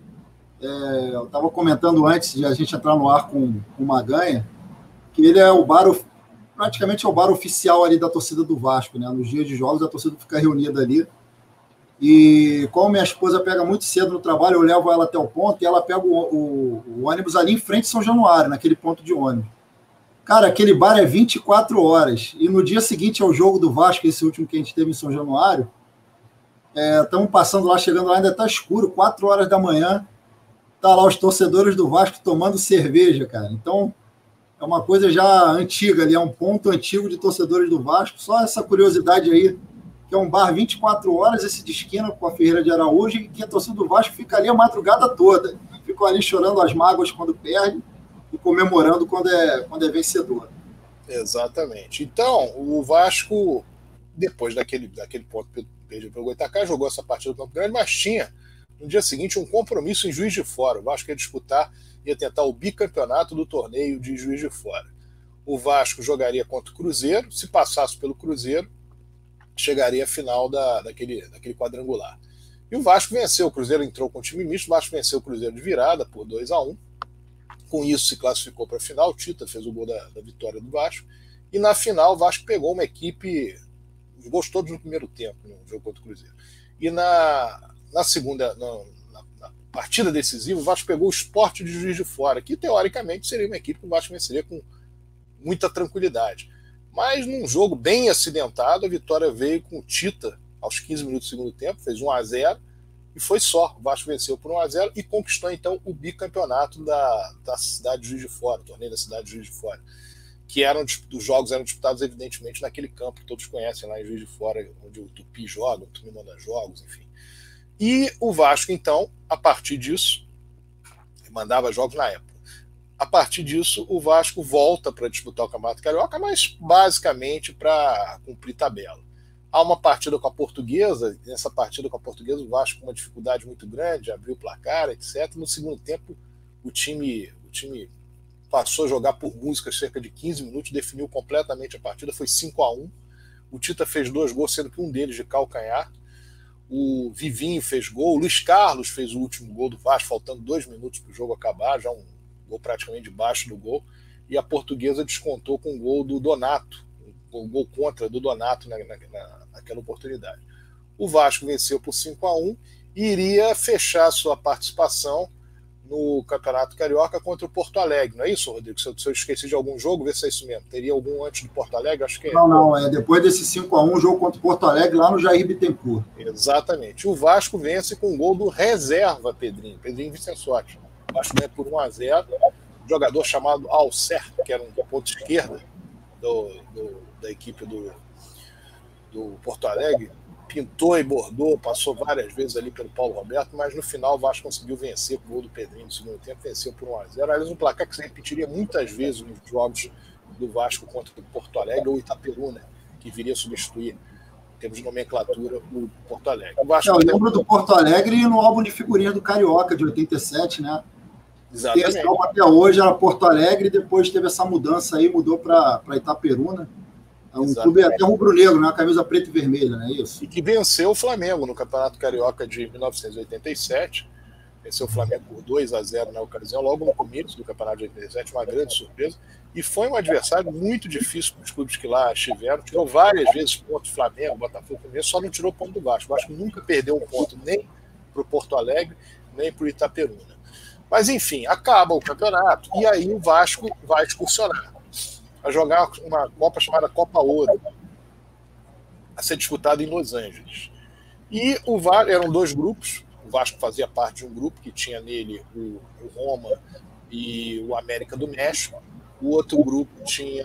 É, eu estava comentando antes de a gente entrar no ar com, com o Maganha, que ele é o bar, praticamente é o bar oficial ali da torcida do Vasco, né? Nos dias de jogos a torcida fica reunida ali e como minha esposa pega muito cedo no trabalho, eu levo ela até o ponto e ela pega o, o, o ônibus ali em frente a São Januário, naquele ponto de ônibus. Cara, aquele bar é 24 horas. E no dia seguinte ao jogo do Vasco, esse último que a gente teve em São Januário, estamos é, passando lá, chegando lá, ainda está escuro, 4 horas da manhã. Tá lá os torcedores do Vasco tomando cerveja, cara. Então, é uma coisa já antiga ali, é um ponto antigo de torcedores do Vasco. Só essa curiosidade aí que é um bar 24 horas, esse de esquina com a Ferreira de Araújo, e que a torcida do Vasco fica ali a madrugada toda. Ficam ali chorando as mágoas quando perde e comemorando quando é, quando é vencedor. Exatamente. Então, o Vasco, depois daquele, daquele ponto para o Goitacá, jogou essa partida do Campo Grande, mas tinha no dia seguinte um compromisso em Juiz de Fora. O Vasco ia disputar, ia tentar o bicampeonato do torneio de Juiz de Fora. O Vasco jogaria contra o Cruzeiro, se passasse pelo Cruzeiro, chegaria à final da, daquele, daquele quadrangular. E o Vasco venceu, o Cruzeiro entrou com o time misto, o Vasco venceu o Cruzeiro de virada por 2 a 1 Com isso se classificou para a final, o Tita fez o gol da, da, vitória do Vasco. E na final o Vasco pegou uma equipe, os gols todos no primeiro tempo, no jogo contra o Cruzeiro. E na, na segunda, na, na, na partida decisiva, o Vasco pegou o esporte de juiz de fora, que teoricamente seria uma equipe que o Vasco venceria com muita tranquilidade. Mas num jogo bem acidentado, a vitória veio com o Tita aos 15 minutos do segundo tempo, fez 1 a 0 e foi só. O Vasco venceu por 1 a 0 e conquistou então o bicampeonato da, da cidade de Juiz de Fora, o torneio da cidade de Juiz de Fora. Que eram os jogos eram disputados, evidentemente, naquele campo que todos conhecem lá em Juiz de Fora, onde o Tupi joga, o Tupi manda jogos, enfim. E o Vasco, então, a partir disso, mandava jogos na época a partir disso, o Vasco volta para disputar o Campeonato Carioca, mas basicamente para cumprir tabela. Há uma partida com a Portuguesa, nessa partida com a Portuguesa, o Vasco com uma dificuldade muito grande, abriu o placar, etc. No segundo tempo, o time, o time passou a jogar por música cerca de 15 minutos, definiu completamente a partida, foi 5 a 1 O Tita fez dois gols, sendo que um deles de calcanhar. O Vivinho fez gol, o Luiz Carlos fez o último gol do Vasco, faltando dois minutos para o jogo acabar, já um gol praticamente debaixo do gol, e a portuguesa descontou com o gol do Donato, o gol contra do Donato na, na, naquela oportunidade. O Vasco venceu por 5 a 1 e iria fechar sua participação no Campeonato Carioca contra o Porto Alegre. Não é isso, Rodrigo? Se eu, se eu esqueci de algum jogo, vê se é isso mesmo. Teria algum antes do Porto Alegre? Acho que é. Não, não. É depois desse 5x1, jogo contra o Porto Alegre lá no Jair Bittencourt. Exatamente. O Vasco vence com o gol do reserva, Pedrinho. Pedrinho Vicençotti acho que ganha por 1 a 0 um jogador chamado Alcer, que era um ponto esquerda do, do, da equipe do, do Porto Alegre, pintou e bordou, passou várias vezes ali pelo Paulo Roberto, mas no final o Vasco conseguiu vencer o gol do Pedrinho no segundo tempo, venceu por 1 a 0 Aliás, um placar que se repetiria muitas vezes nos jogos do Vasco contra o Porto Alegre ou Itaperuna, que viria a substituir, em termos de nomenclatura, o Porto Alegre. O Vasco eu lembro do Porto Alegre no álbum de figurinhas do Carioca, de 87, né? Exatamente. Álbum até hoje era Porto Alegre, depois teve essa mudança aí, mudou para Itaperuna. É um Exatamente. clube até rubro-negro, né? camisa preta e vermelha, não é isso? E que venceu o Flamengo no Campeonato Carioca de 1987 venceu o Flamengo por 2 a 0 na ocasião, logo no começo do Campeonato de 87, uma grande surpresa. E foi um adversário muito difícil para os clubes que lá estiveram. Tirou várias vezes pontos Flamengo, Botafogo, só não tirou ponto do Vasco. O Vasco nunca perdeu um ponto nem para o Porto Alegre, nem para o Itaperuna. Mas, enfim, acaba o campeonato e aí o Vasco vai excursionar. Vai jogar uma Copa chamada Copa Ouro, a ser disputada em Los Angeles. E o VAR eram dois grupos, o Vasco fazia parte de um grupo que tinha nele o, o Roma e o América do México. O outro grupo tinha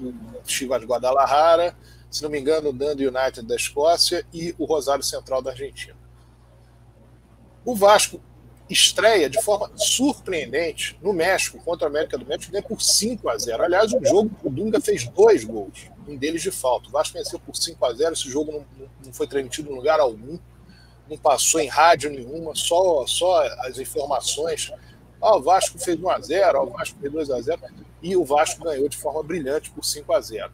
o Chivas Guadalajara, se não me engano, o Dundee United da Escócia e o Rosário Central da Argentina. O Vasco estreia de forma surpreendente no México contra a América do México, ganha por 5 a 0. Aliás, o jogo o Dunga fez dois gols, um deles de falta. O Vasco venceu por 5 a 0. Esse jogo não, não foi transmitido em lugar algum não passou em rádio nenhuma, só, só as informações. Ah, o Vasco fez 1x0, ah, o Vasco fez 2x0, e o Vasco ganhou de forma brilhante por 5x0.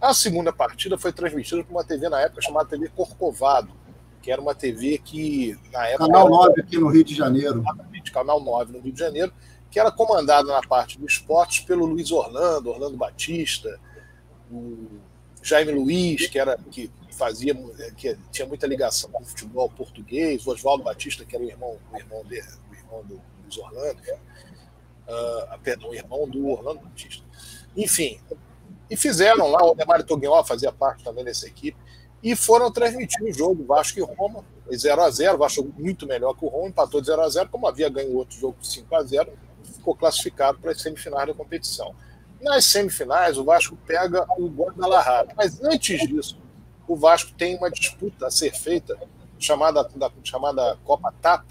A segunda partida foi transmitida por uma TV na época chamada TV Corcovado, que era uma TV que, na época. Canal 9 aqui no Rio de Janeiro. Exatamente, Canal 9 no Rio de Janeiro, que era comandada na parte do esportes pelo Luiz Orlando, Orlando Batista, o Jaime Luiz, que era que fazia que tinha muita ligação com o futebol português, o Oswaldo Batista, que era o irmão, o irmão, de, o irmão do Luiz Orlando, uh, perdão, o irmão do Orlando Batista. Enfim, e fizeram lá, o Nemário Toguinho fazia parte também dessa equipe, e foram transmitir o jogo Vasco e Roma, 0 a 0 o Vasco muito melhor que o Roma, empatou de 0 a 0 como havia ganho outro jogo de 5 a 0 ficou classificado para as semifinais da competição. Nas semifinais, o Vasco pega o Guadalajara. Mas antes disso, o Vasco tem uma disputa a ser feita, chamada, da, chamada Copa TAP,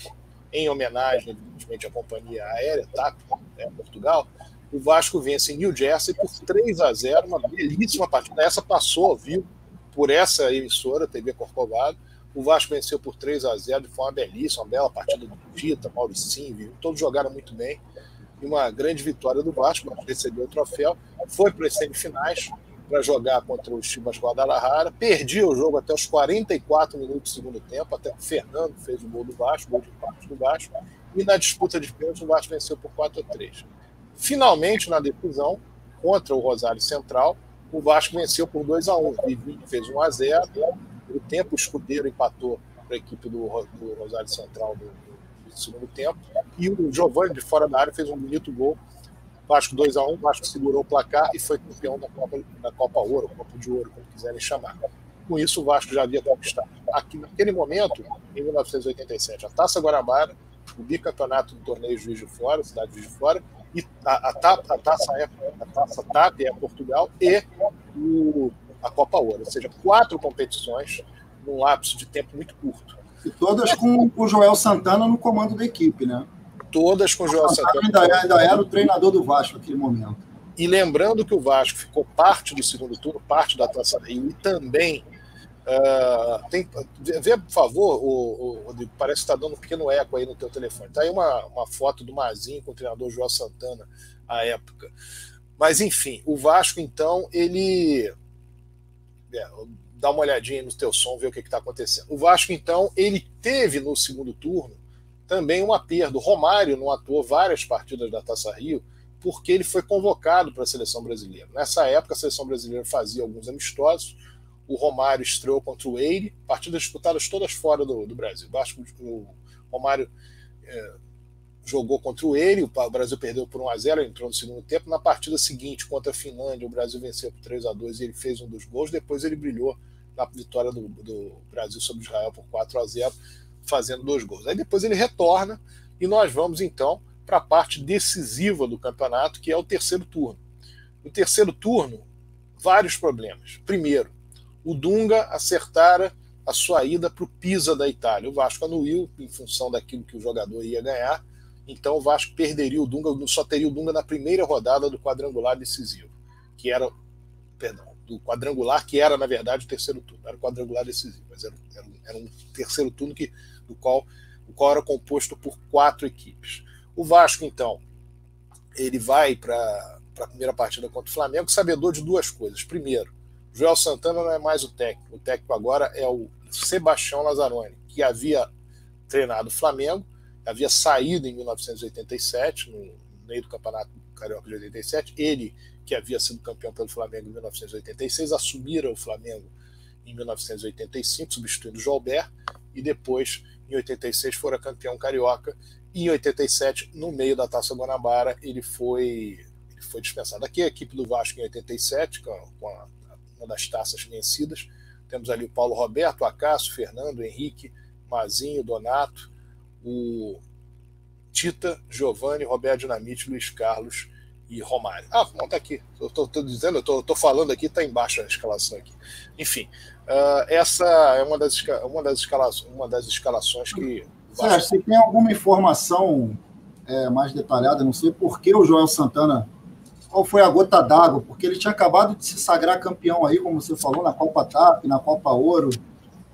em homenagem, evidentemente, à companhia aérea TAP, né, Portugal. O Vasco vence em New Jersey por 3 a 0 uma belíssima partida. Essa passou, viu, por essa emissora, TV Corcovado. O Vasco venceu por 3 a 0 de forma belíssima, uma bela partida do Vita, Mauricinho, todos jogaram muito bem. E uma grande vitória do Vasco, recebeu o troféu, foi para as semifinais, para jogar contra o Chivas Guadalajara. Perdi o jogo até os 44 minutos do segundo tempo, até o Fernando fez o gol do Vasco, gol de empate do Vasco. E na disputa de pênalti, o Vasco venceu por 4 a 3. Finalmente, na decisão, contra o Rosário Central, o Vasco venceu por 2 a 1. O Vivinho fez 1 a 0. O tempo o Escudeiro empatou para a equipe do, do Rosário Central no, no segundo tempo. E o Giovanni, de fora da área, fez um bonito gol Vasco 2 a 1 Vasco segurou o placar e foi campeão da Copa, da Copa Ouro, Copa de Ouro, como quiserem chamar. Com isso, o Vasco já havia conquistado. Aqui, naquele momento, em 1987, a Taça Guarabara, o bicampeonato do torneio Juiz de Fora, cidade de Juiz de Fora, e a, a, TAP, a, taça, é, a taça TAP é Portugal e o, a Copa Ouro, ou seja, quatro competições num lapso de tempo muito curto. E todas com o Joel Santana no comando da equipe, né? todas com o Joel Santana. Ainda, ainda era o treinador do Vasco naquele momento. E lembrando que o Vasco ficou parte do segundo turno, parte da Taça Rio, e também. Uh, tem, vê, por favor, o, Rodrigo, parece que está dando um pequeno eco aí no teu telefone. Está aí uma, uma foto do Mazinho com o treinador Joel Santana à época. Mas, enfim, o Vasco, então, ele. É, dá uma olhadinha no teu som, ver o que está acontecendo. O Vasco, então, ele teve no segundo turno também uma perda. O Romário não atuou várias partidas da Taça Rio porque ele foi convocado para a seleção brasileira. Nessa época, a seleção brasileira fazia alguns amistosos. O Romário estreou contra o Eire, partidas disputadas todas fora do, do Brasil. O Romário é, jogou contra o Eire, o Brasil perdeu por 1 a 0 entrou no segundo tempo. Na partida seguinte, contra a Finlândia, o Brasil venceu por 3 a 2 e ele fez um dos gols. Depois ele brilhou na vitória do, do Brasil sobre Israel por 4 a 0 fazendo dois gols. Aí depois ele retorna e nós vamos então para a parte decisiva do campeonato, que é o terceiro turno. No terceiro turno, vários problemas. Primeiro, o Dunga acertara a sua ida para o Pisa da Itália. O Vasco anuiu em função daquilo que o jogador ia ganhar, então o Vasco perderia o Dunga, só teria o Dunga na primeira rodada do quadrangular decisivo. que era, perdão, do quadrangular, que era, na verdade, o terceiro turno. Era o quadrangular decisivo, mas era, era, era um terceiro turno que, do qual, o qual era composto por quatro equipes. O Vasco, então, ele vai para a primeira partida contra o Flamengo, sabedor de duas coisas. Primeiro, Joel Santana não é mais o técnico. O técnico agora é o Sebastião Lazzaroni, que havia treinado o Flamengo, havia saído em 1987, no meio do Campeonato Carioca de 87. Ele, que havia sido campeão pelo Flamengo em 1986, assumira o Flamengo em 1985, substituindo o Joalbert, e depois, em 86, fora campeão carioca. E em 87, no meio da Taça Guanabara, ele foi, ele foi dispensado. Aqui a equipe do Vasco em 87, com, a, com a, uma das taças vencidas. Temos ali o Paulo Roberto, o Acácio, Fernando, Henrique, Mazinho, Donato, o Tita, Giovanni, Roberto Dinamite, Luiz Carlos e Romário. Ah, não, tá aqui. Eu tô, tô dizendo, eu tô, tô, falando aqui, tá embaixo a escalação aqui. Enfim, uh, essa é uma das, uma das, escalações, uma das escalações que. Sérgio, você tem alguma informação é, mais detalhada? Não sei por que o Joel Santana. Qual foi a gota d'água? Porque ele tinha acabado de se sagrar campeão aí, como você falou, na Copa TAP, na Copa Ouro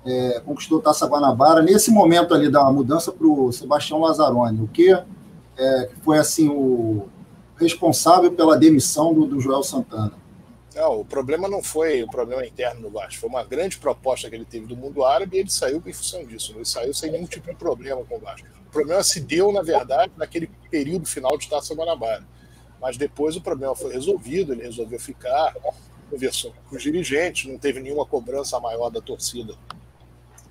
é, conquistou Taça Guanabara. Nesse momento ali da mudança para o Sebastião Lazzaroni, o que é, foi assim o responsável pela demissão do, do Joel Santana? Não, o problema não foi o problema interno do Vasco, foi uma grande proposta que ele teve do mundo árabe e ele saiu em função disso. Ele saiu sem nenhum tipo de problema com o Vasco. O problema se deu, na verdade, naquele período final de Taça Guanabara. Mas depois o problema foi resolvido, ele resolveu ficar, conversou com os dirigentes, não teve nenhuma cobrança maior da torcida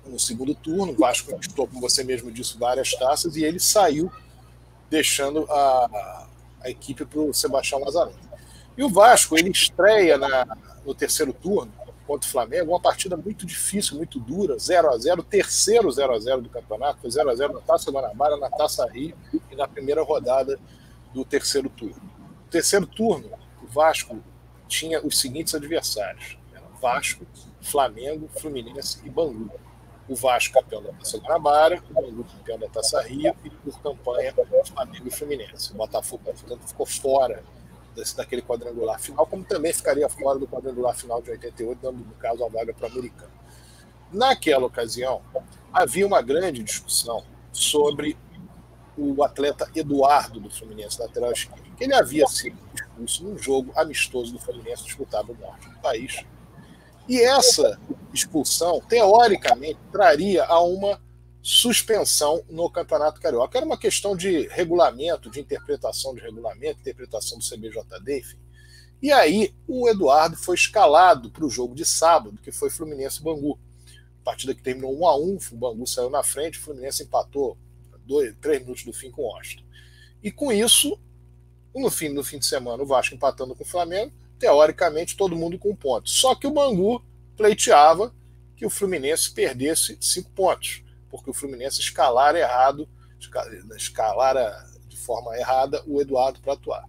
no segundo turno. O Vasco conquistou, como você mesmo disse, várias taças e ele saiu deixando a, a equipe para o Sebastião Lazaroni. E o Vasco, ele estreia na, no terceiro turno contra o Flamengo, uma partida muito difícil, muito dura, 0 a 0 terceiro 0 a 0 do campeonato, foi 0 a 0 na Taça Guanabara, na Taça Rio e na primeira rodada do terceiro turno. Terceiro turno, o Vasco tinha os seguintes adversários: Vasco, Flamengo, Fluminense e Bangu o Vasco campeão da Taça Guanabara, o Bangu campeão da Taça Rio e por campanha Flamengo e Fluminense. O Botafogo, portanto, ficou fora desse, daquele quadrangular final, como também ficaria fora do quadrangular final de 88, dando, no caso, a vaga para o americano. Naquela ocasião, havia uma grande discussão sobre o atleta Eduardo do Fluminense, lateral que ele havia sido expulso num jogo amistoso do Fluminense disputado no norte do país, e essa expulsão, teoricamente, traria a uma suspensão no Campeonato Carioca. Era uma questão de regulamento, de interpretação de regulamento, interpretação do CBJD, enfim. E aí o Eduardo foi escalado para o jogo de sábado, que foi Fluminense-Bangu. Partida que terminou 1 a 1 o Bangu saiu na frente, o Fluminense empatou dois, três minutos do fim com o Austin. E com isso, no fim, no fim de semana, o Vasco empatando com o Flamengo, teoricamente, todo mundo com pontos. Só que o Bangu pleiteava que o Fluminense perdesse cinco pontos, porque o Fluminense escalara errado, escalara de forma errada o Eduardo para atuar.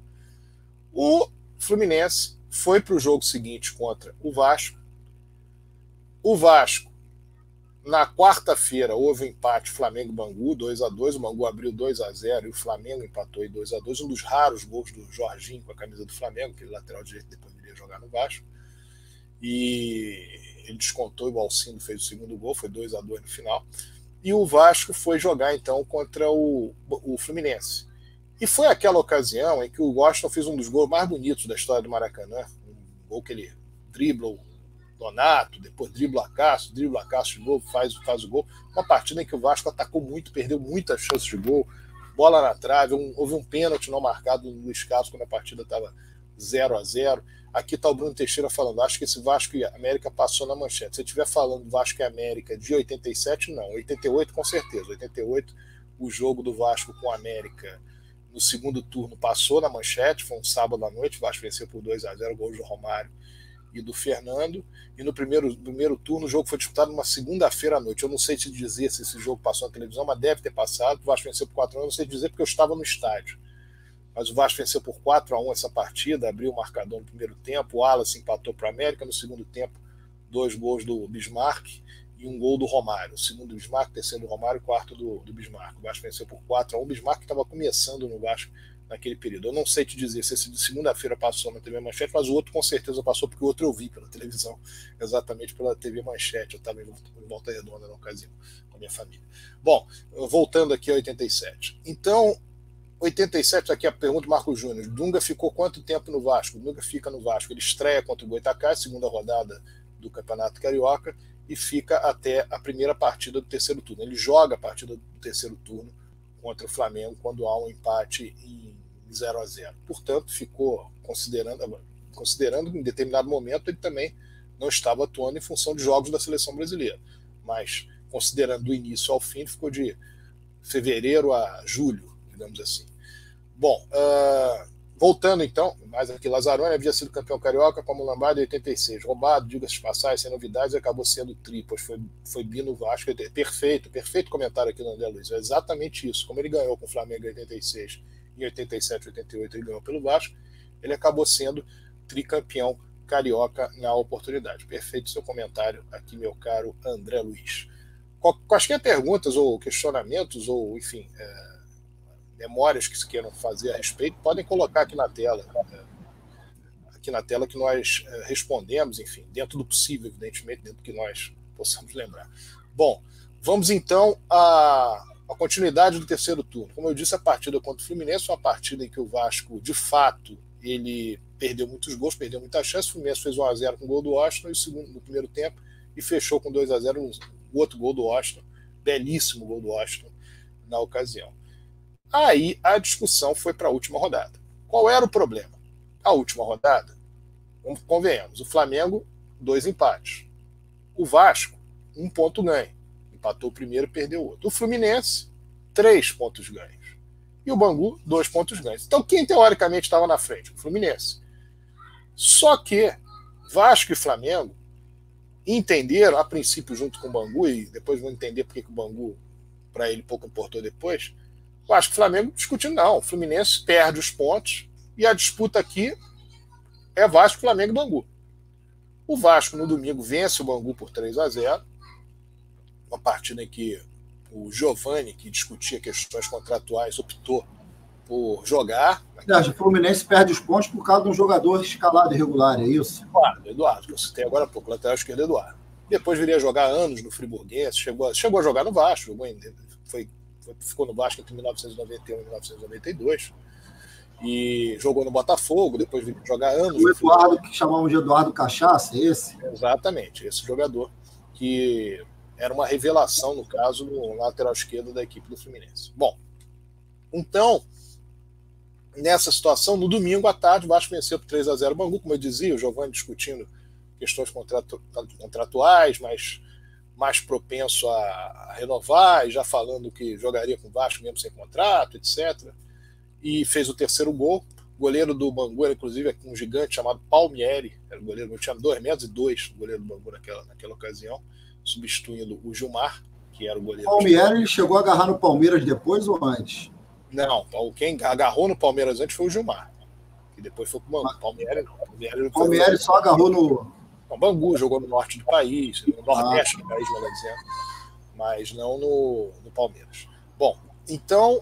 O Fluminense foi para o jogo seguinte contra o Vasco. O Vasco, na quarta-feira, houve um empate Flamengo-Bangu, 2 a 2 O Bangu abriu 2 a 0 e o Flamengo empatou em 2 a 2 Um dos raros gols do Jorginho com a camisa do Flamengo, que ele lateral direito depois viria jogar no Vasco. E ele descontou e o Alcindo fez o segundo gol, foi 2 a 2 no final. E o Vasco foi jogar então contra o, o Fluminense. E foi aquela ocasião em que o Washington fez um dos gols mais bonitos da história do Maracanã. Um gol que ele dribla Donato, depois dribla Cássio, dribla Cássio de novo, faz, faz o gol. Uma partida em que o Vasco atacou muito, perdeu muitas chances de gol, bola na trave, um, houve um pênalti não marcado no Luiz quando a partida estava 0 a 0 Aqui está o Bruno Teixeira falando, acho que esse Vasco e América passou na manchete. Se você estiver falando Vasco e América de 87, não. 88 com certeza. 88, o jogo do Vasco com América no segundo turno passou na manchete, foi um sábado à noite, o Vasco venceu por 2 a 0 gols do Romário e do Fernando. E no primeiro, primeiro turno o jogo foi disputado numa segunda-feira à noite. Eu não sei te dizer se esse jogo passou na televisão, mas deve ter passado. O Vasco venceu por 4 anos, não sei dizer porque eu estava no estádio. Mas o Vasco venceu por 4 a 1 essa partida, abriu o marcador no primeiro tempo. O Wallace empatou para o América. No segundo tempo, dois gols do Bismarck e um gol do Romário. O segundo do Bismarck, terceiro do Romário, quarto do, do Bismarck. O Vasco venceu por 4 a 1 O Bismarck estava começando no Vasco naquele período. Eu não sei te dizer se esse de segunda-feira passou na TV Manchete, mas o outro com certeza passou, porque o outro eu vi pela televisão, exatamente pela TV Manchete. Eu estava em Volta Redonda na ocasião, com a minha família. Bom, voltando aqui a 87. Então, 87, aqui a pergunta do Marco Júnior. Dunga ficou quanto tempo no Vasco? Dunga fica no Vasco. Ele estreia contra o Goitacá, segunda rodada do Campeonato Carioca, e fica até a primeira partida do terceiro turno. Ele joga a partida do terceiro turno contra o Flamengo quando há um empate em 0 a 0. Portanto, ficou considerando, considerando que em determinado momento ele também não estava atuando em função de jogos da seleção brasileira. Mas considerando do início ao fim, ficou de fevereiro a julho, digamos assim. Bom, uh, voltando então, mais aqui, Lazzaroni havia sido campeão carioca como Lambada em 86, roubado, diga-se passagem, sem novidades, acabou sendo tri, pois foi, foi bi no Vasco. Perfeito, perfeito comentário aqui do André Luiz, é exatamente isso. Como ele ganhou com o Flamengo em 86, em 87, 88 ele ganhou pelo Vasco, ele acabou sendo tricampeão carioca na oportunidade. Perfeito seu comentário aqui, meu caro André Luiz. Quaisquer perguntas ou questionamentos, ou enfim, é, memórias que se queiram fazer a respeito, podem colocar aqui na tela. Né? Aqui na tela que nós é, respondemos, enfim, dentro do possível, evidentemente, dentro do que nós possamos lembrar. Bom, vamos então à, à continuidade do terceiro turno. Como eu disse, a partida contra o Fluminense foi uma partida em que o Vasco, de fato, ele perdeu muitos gols, perdeu muitas chances. O Fluminense fez 1x0 com o gol do Washington no, segundo, no primeiro tempo e fechou com 2 a 0 o outro gol do Washington, belíssimo gol do Washington na ocasião. Aí a discussão foi para a última rodada. Qual era o problema? A última rodada, convenhamos, o Flamengo, dois empates. O Vasco, um ponto ganho. Empatou o primeiro e perdeu o outro. O Fluminense, três pontos ganhos. E o Bangu, dois pontos ganhos. Então, quem teoricamente estava na frente? O Fluminense. Só que Vasco e Flamengo entenderam, a princípio, junto com o Bangu, e depois vão entender porque que o Bangu, para ele, pouco importou depois, eu acho que o Flamengo discutindo, não. O Fluminense perde os pontos e a disputa aqui é Vasco, Flamengo e Bangu. O Vasco, no domingo, vence o Bangu por 3 a 0 Uma partida em que o Giovani, que discutia questões contratuais, optou por jogar. O Fluminense perde os pontos por causa de um jogador escalado irregular, é isso? Eduardo, Eduardo, que eu citei agora há pouco, lateral esquerdo Eduardo. Depois viria a jogar anos no Friburguense, chegou, chegou a jogar no Vasco, jogou em, foi ficou no Vasco entre 1991 e 1992 e jogou no Botafogo, depois veio jogar anos. O Eduardo, que chamavam de Eduardo Cachaça, é esse? Exatamente, esse jogador que era uma revelação, no caso, no lateral esquerdo da equipe do Fluminense. Bom, então, nessa situação, no domingo à tarde, o Vasco venceu por 3 a 0 o Bangu, como eu dizia, o Giovanni discutindo questões contratu contratuais, mas mais propenso a, renovar, e já falando que jogaria com o Vasco mesmo sem contrato, etc. E fez o terceiro gol. O goleiro do Bangu era, inclusive, um gigante chamado Palmieri, era o goleiro, tinha dois metros e dois o goleiro do Bangu naquela, naquela ocasião, substituindo o Gilmar, que era o goleiro. Palmieri ele chegou a agarrar no Palmeiras depois ou antes? Não, quem agarrou no Palmeiras antes foi o Gilmar. Que depois foi pro Bangu. Palmieri não. Palmieri, Palmieri só agarrou no, então, Bangu jogou no norte do país, no nordeste do país, melhor dizendo, mas não no, no Palmeiras. Bom, então,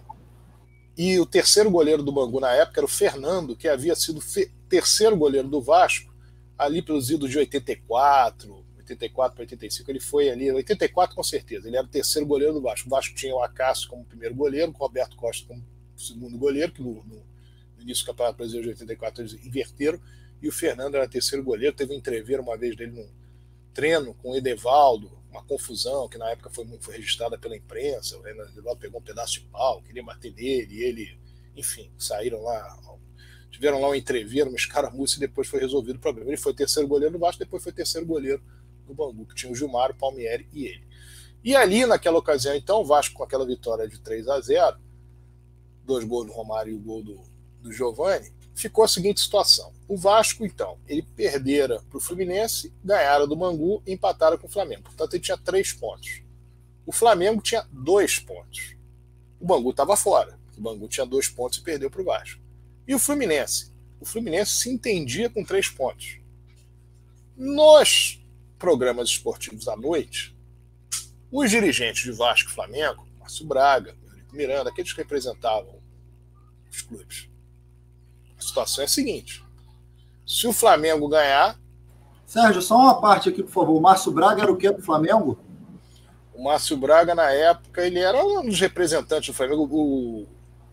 e o terceiro goleiro do Bangu na época era o Fernando, que havia sido terceiro goleiro do Vasco, ali pelos idos de 84, 84 para 85, ele foi ali, 84 com certeza, ele era o terceiro goleiro do Vasco. O Vasco tinha o Acácio como primeiro goleiro, o Roberto Costa como segundo goleiro, que no, no, início do Campeonato Brasileiro de 84 eles inverteram, e o Fernando era terceiro goleiro. Teve um entreveiro uma vez dele num treino com o Edevaldo, uma confusão que na época foi, foi registrada pela imprensa. O Edevaldo pegou um pedaço de pau, queria bater nele, e ele, enfim, saíram lá, tiveram lá um entreveiro, uma escaramuça e depois foi resolvido o problema. Ele foi terceiro goleiro do Vasco, depois foi terceiro goleiro do Bangu, que tinha o Gilmar, o Palmieri e ele. E ali, naquela ocasião, então, o Vasco com aquela vitória de 3 a 0 dois gols do Romário e o gol do, do Giovani, ficou a seguinte situação. O Vasco, então, ele perdera para o Fluminense, ganhara do Mangu e empatara com o Flamengo. Portanto, ele tinha três pontos. O Flamengo tinha dois pontos. O Bangu estava fora. O Bangu tinha dois pontos e perdeu para o Vasco. E o Fluminense? O Fluminense se entendia com três pontos. Nos programas esportivos à noite, os dirigentes de Vasco e Flamengo, Márcio Braga, Miranda, aqueles que representavam os clubes, A situação é a seguinte: se o Flamengo ganhar. Sérgio, só uma parte aqui, por favor. O Márcio Braga era o quê do Flamengo? O Márcio Braga, na época, ele era um dos representantes do Flamengo. O...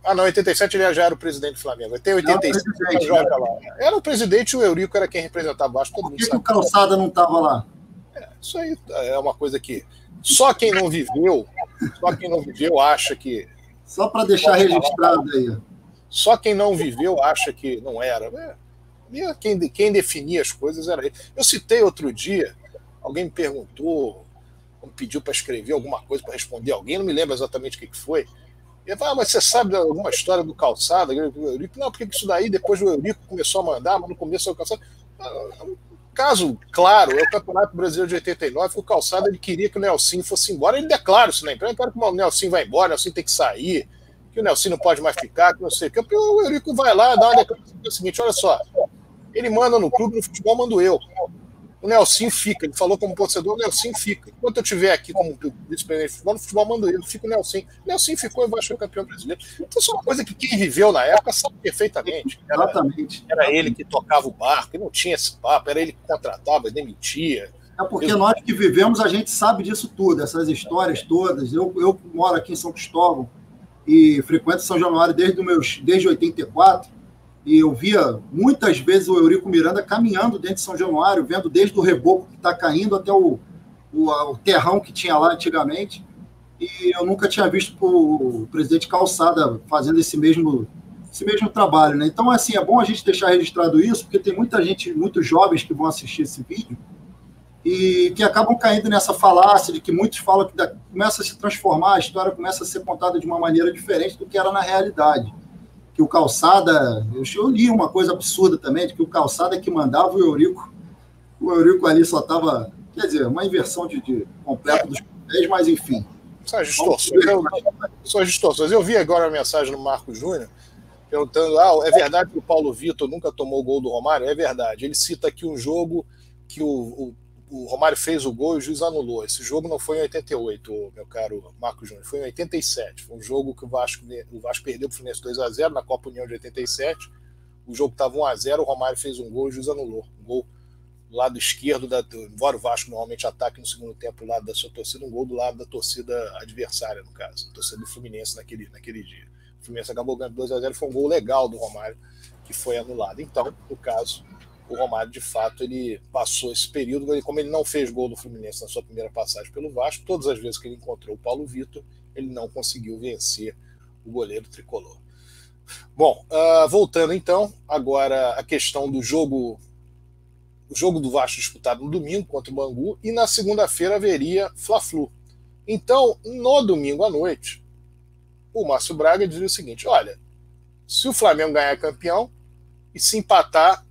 Ah, não, em 87 ele já era o presidente do Flamengo. Até 85 ele joga lá. Era o presidente e o Eurico era quem representava. Acho todo Por que, que o Calçada não estava lá? É, isso aí é uma coisa que só quem não viveu, só quem não viveu acha que. Só para deixar registrado aí. Só quem não viveu acha que não era. É, quem, quem definia as coisas era ele. Eu citei outro dia, alguém me perguntou, me pediu para escrever alguma coisa para responder alguém, não me lembro exatamente o que, foi. Ele falou, ah, mas você sabe alguma história do calçado? Eurico, não, porque isso daí, depois o Eurico começou a mandar, mas no começo o calçado. Caso claro é o Campeonato Brasileiro de 89, que o calçado ele queria que o Nelson fosse embora. Ele declara isso na imprensa: quero que o Nelson vai embora, o Nelson tem que sair, que o Nelson não pode mais ficar, que não sei o que. O Eurico vai lá, dá uma declaração é o seguinte: olha só, ele manda no clube, no futebol mando eu o Nelson fica. Ele falou como torcedor, o Nelson fica. Enquanto eu estiver aqui como vice-presidente de futebol, no futebol mando ele, fica o Nelson. O Nelson ficou e ser campeão brasileiro. Então, isso é uma coisa que quem viveu na época sabe perfeitamente. Era, Exatamente. Era ele que tocava o barco, e não tinha esse papo, era ele que contratava, demitia. É porque nós que vivemos, a gente sabe disso tudo, essas histórias todas. Eu, eu moro aqui em São Cristóvão e frequento São Januário desde, meus, desde 84 e eu via muitas vezes o Eurico Miranda caminhando dentro de São Januário, vendo desde o reboco que está caindo até o, o, o, terrão que tinha lá antigamente. E eu nunca tinha visto o presidente Calçada fazendo esse mesmo, esse mesmo trabalho. Né? Então, assim, é bom a gente deixar registrado isso, porque tem muita gente, muitos jovens que vão assistir esse vídeo e que acabam caindo nessa falácia de que muitos falam que da, começa a se transformar, a história começa a ser contada de uma maneira diferente do que era na realidade que o Calçada, eu li uma coisa absurda também, de que o Calçada que mandava o Eurico, o Eurico ali só estava, quer dizer, uma inversão de, de completo dos papéis, mas enfim. As distorções. Eu, distorções. Eu vi agora a mensagem do Marco Júnior, perguntando, ah, é verdade que o Paulo Vitor nunca tomou o gol do Romário? É verdade. Ele cita aqui um jogo que o, o o Romário fez o gol e o juiz anulou. Esse jogo não foi em 88, meu caro Marco Júnior, foi em 87. Foi um jogo que o Vasco, o Vasco perdeu para o Fluminense 2 a 0 na Copa União de 87. O jogo estava 1 a 0 o Romário fez um gol e o juiz anulou. Um gol do lado esquerdo, da, embora o Vasco normalmente ataque no segundo tempo do lado da sua torcida, um gol do lado da torcida adversária, no caso, torcida do Fluminense naquele, naquele dia. O Fluminense acabou ganhando 2 a 0 foi um gol legal do Romário que foi anulado. Então, no caso, o Romário, de fato, ele passou esse período, como ele não fez gol do Fluminense na sua primeira passagem pelo Vasco, todas as vezes que ele encontrou o Paulo Vitor, ele não conseguiu vencer o goleiro tricolor. Bom, uh, voltando então, agora a questão do jogo o jogo do Vasco disputado no domingo contra o Bangu e na segunda-feira haveria Fla-Flu. Então, no domingo à noite, o Márcio Braga dizia o seguinte: olha, se o Flamengo ganhar campeão e se empatar,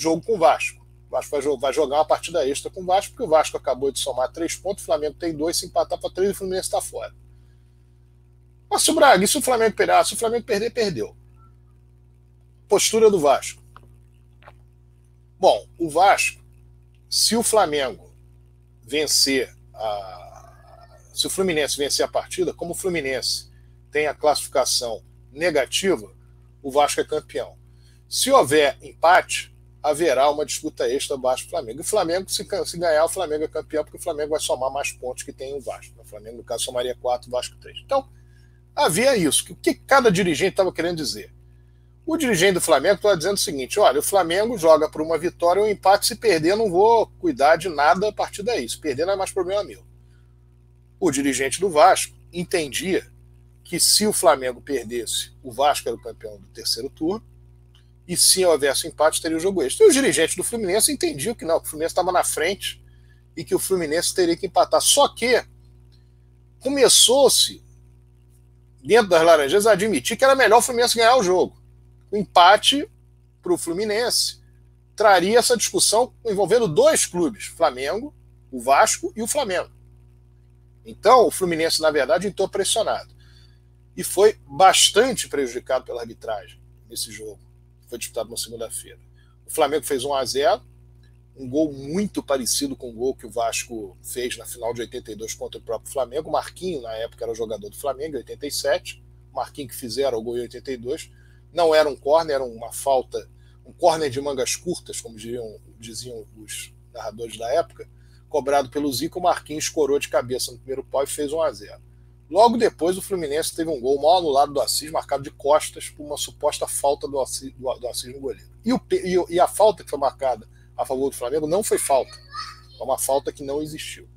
jogo com o Vasco. O Vasco vai, jogar uma partida extra com o Vasco, porque o Vasco acabou de somar três pontos, o Flamengo tem dois, se empatar para três o Fluminense está fora. Mas se o Braga, se o Flamengo perder? Se o Flamengo perder, perdeu. Postura do Vasco. Bom, o Vasco, se o Flamengo vencer a. Se o Fluminense vencer a partida, como o Fluminense tem a classificação negativa, o Vasco é campeão. Se houver empate, haverá uma disputa extra abaixo do Flamengo. E o Flamengo, se, se, ganhar, o Flamengo é campeão, porque o Flamengo vai somar mais pontos que tem o Vasco. O Flamengo, no caso, somaria quatro, o Vasco três. Então, havia isso. O que cada dirigente estava querendo dizer? O dirigente do Flamengo estava dizendo o seguinte: olha, o Flamengo joga por uma vitória ou um empate, se perder, não vou cuidar de nada a partir daí. Se perder, não é mais problema meu. O dirigente do Vasco entendia que se o Flamengo perdesse, o Vasco era o campeão do terceiro turno, e se houvesse empate, teria o jogo extra. E os dirigentes do Fluminense entendiam que não, que o Fluminense estava na frente e que o Fluminense teria que empatar. Só que começou-se, dentro das Laranjeiras, a admitir que era melhor o Fluminense ganhar o jogo. O empate para o Fluminense traria essa discussão envolvendo dois clubes, Flamengo, o Vasco e o Flamengo. Então, o Fluminense, na verdade, entrou pressionado. E foi bastante prejudicado pela arbitragem nesse jogo foi disputado na segunda-feira. O Flamengo fez 1 a 0 um gol muito parecido com o gol que o Vasco fez na final de 82 contra o próprio Flamengo. O Marquinho, na época, era jogador do Flamengo, em 87. O Marquinho que fizeram o gol em 82. Não era um corner, era uma falta, um corner de mangas curtas, como diziam, diziam os narradores da época, cobrado pelo Zico, o Marquinhos escorou de cabeça no primeiro pau e fez 1 a 0 Logo depois, o Fluminense teve um gol mal anulado do Assis, marcado de costas por uma suposta falta do Assis, do, do Assis no goleiro. E, o, e, e, a falta que foi marcada a favor do Flamengo não foi falta. Foi uma falta que não existiu.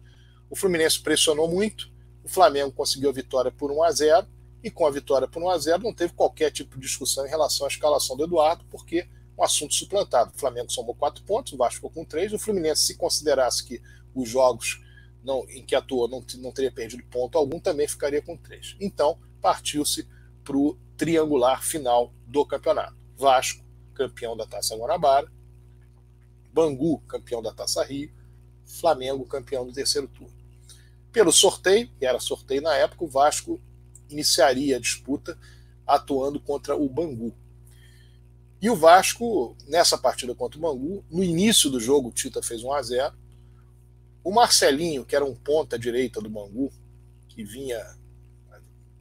O Fluminense pressionou muito, o Flamengo conseguiu a vitória por 1 a 0 e com a vitória por 1 a 0 não teve qualquer tipo de discussão em relação à escalação do Eduardo, porque um assunto suplantado. O Flamengo somou quatro pontos, o Vasco ficou com três. O Fluminense, se considerasse que os jogos não, em que atuou não, não teria perdido ponto algum, também ficaria com três. Então, partiu-se para o triangular final do campeonato. Vasco, campeão da Taça Guanabara, Bangu, campeão da Taça Rio, Flamengo, campeão do terceiro turno. Pelo sorteio, que era sorteio na época, o Vasco iniciaria a disputa atuando contra o Bangu. E o Vasco, nessa partida contra o Bangu, no início do jogo, o Tita fez 1 a 0 O Marcelinho, que era um ponta direita do Bangu, que vinha,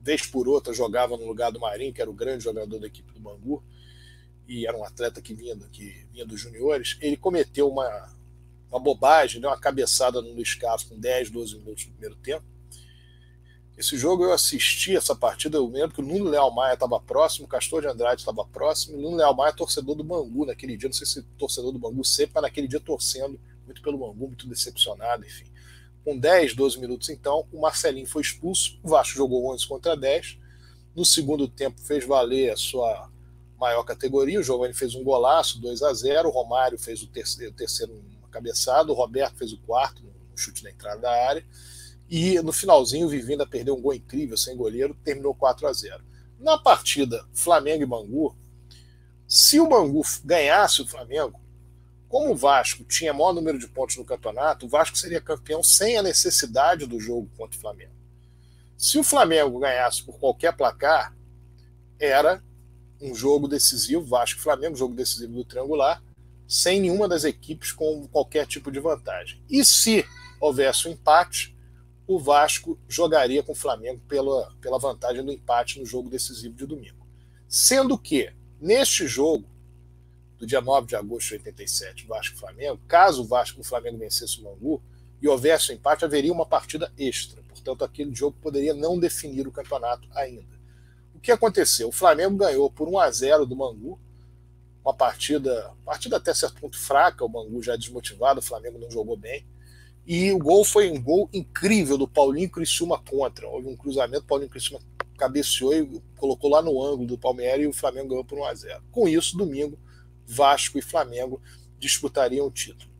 vez por outra, jogava no lugar do Marinho, que era o grande jogador da equipe do Bangu, e era um atleta que vinha, que vinha dos juniores, ele cometeu uma, uma bobagem, deu uma cabeçada no Luiz Carlos com 10, 12 minutos no primeiro tempo, esse jogo eu assisti essa partida, eu lembro que o Nuno Leal Maia estava próximo, o Castor de Andrade estava próximo, o Nuno Leal Maia torcedor do Bangu naquele dia, não sei se torcedor do Bangu sempre, mas naquele dia torcendo muito pelo Bangu, muito decepcionado, enfim. Com 10, 12 minutos então, o Marcelinho foi expulso, o Vasco jogou 11 contra 10, no segundo tempo fez valer a sua maior categoria, o Giovanni fez um golaço, 2 a 0 o Romário fez o terceiro, o terceiro uma cabeçada, o Roberto fez o quarto, um chute na entrada da área, e no finalzinho, o Vivinda perdeu um gol incrível sem goleiro, terminou 4 a 0 Na partida Flamengo e Bangu, se o Bangu ganhasse o Flamengo, como o Vasco tinha maior número de pontos no campeonato, o Vasco seria campeão sem a necessidade do jogo contra o Flamengo. Se o Flamengo ganhasse por qualquer placar, era um jogo decisivo, Vasco-Flamengo, jogo decisivo do triangular, sem nenhuma das equipes com qualquer tipo de vantagem. E se houvesse um empate, o Vasco jogaria com o Flamengo pela, pela vantagem do empate no jogo decisivo de domingo. Sendo que, neste jogo, do dia 9 de agosto de 87, Vasco e Flamengo, caso o Vasco o Flamengo vencesse o Mangu e houvesse um empate, haveria uma partida extra. Portanto, aquele jogo poderia não definir o campeonato ainda. O que aconteceu? O Flamengo ganhou por 1 a 0 do Mangu, uma partida, partida até certo ponto fraca, o Mangu já desmotivado, o Flamengo não jogou bem. E o gol foi um gol incrível do Paulinho Criciúma contra. Houve um cruzamento, Paulinho Criciúma cabeceou e colocou lá no ângulo do Palmeiras e o Flamengo ganhou por 1 a 0. Com isso, domingo, Vasco e Flamengo disputariam o título.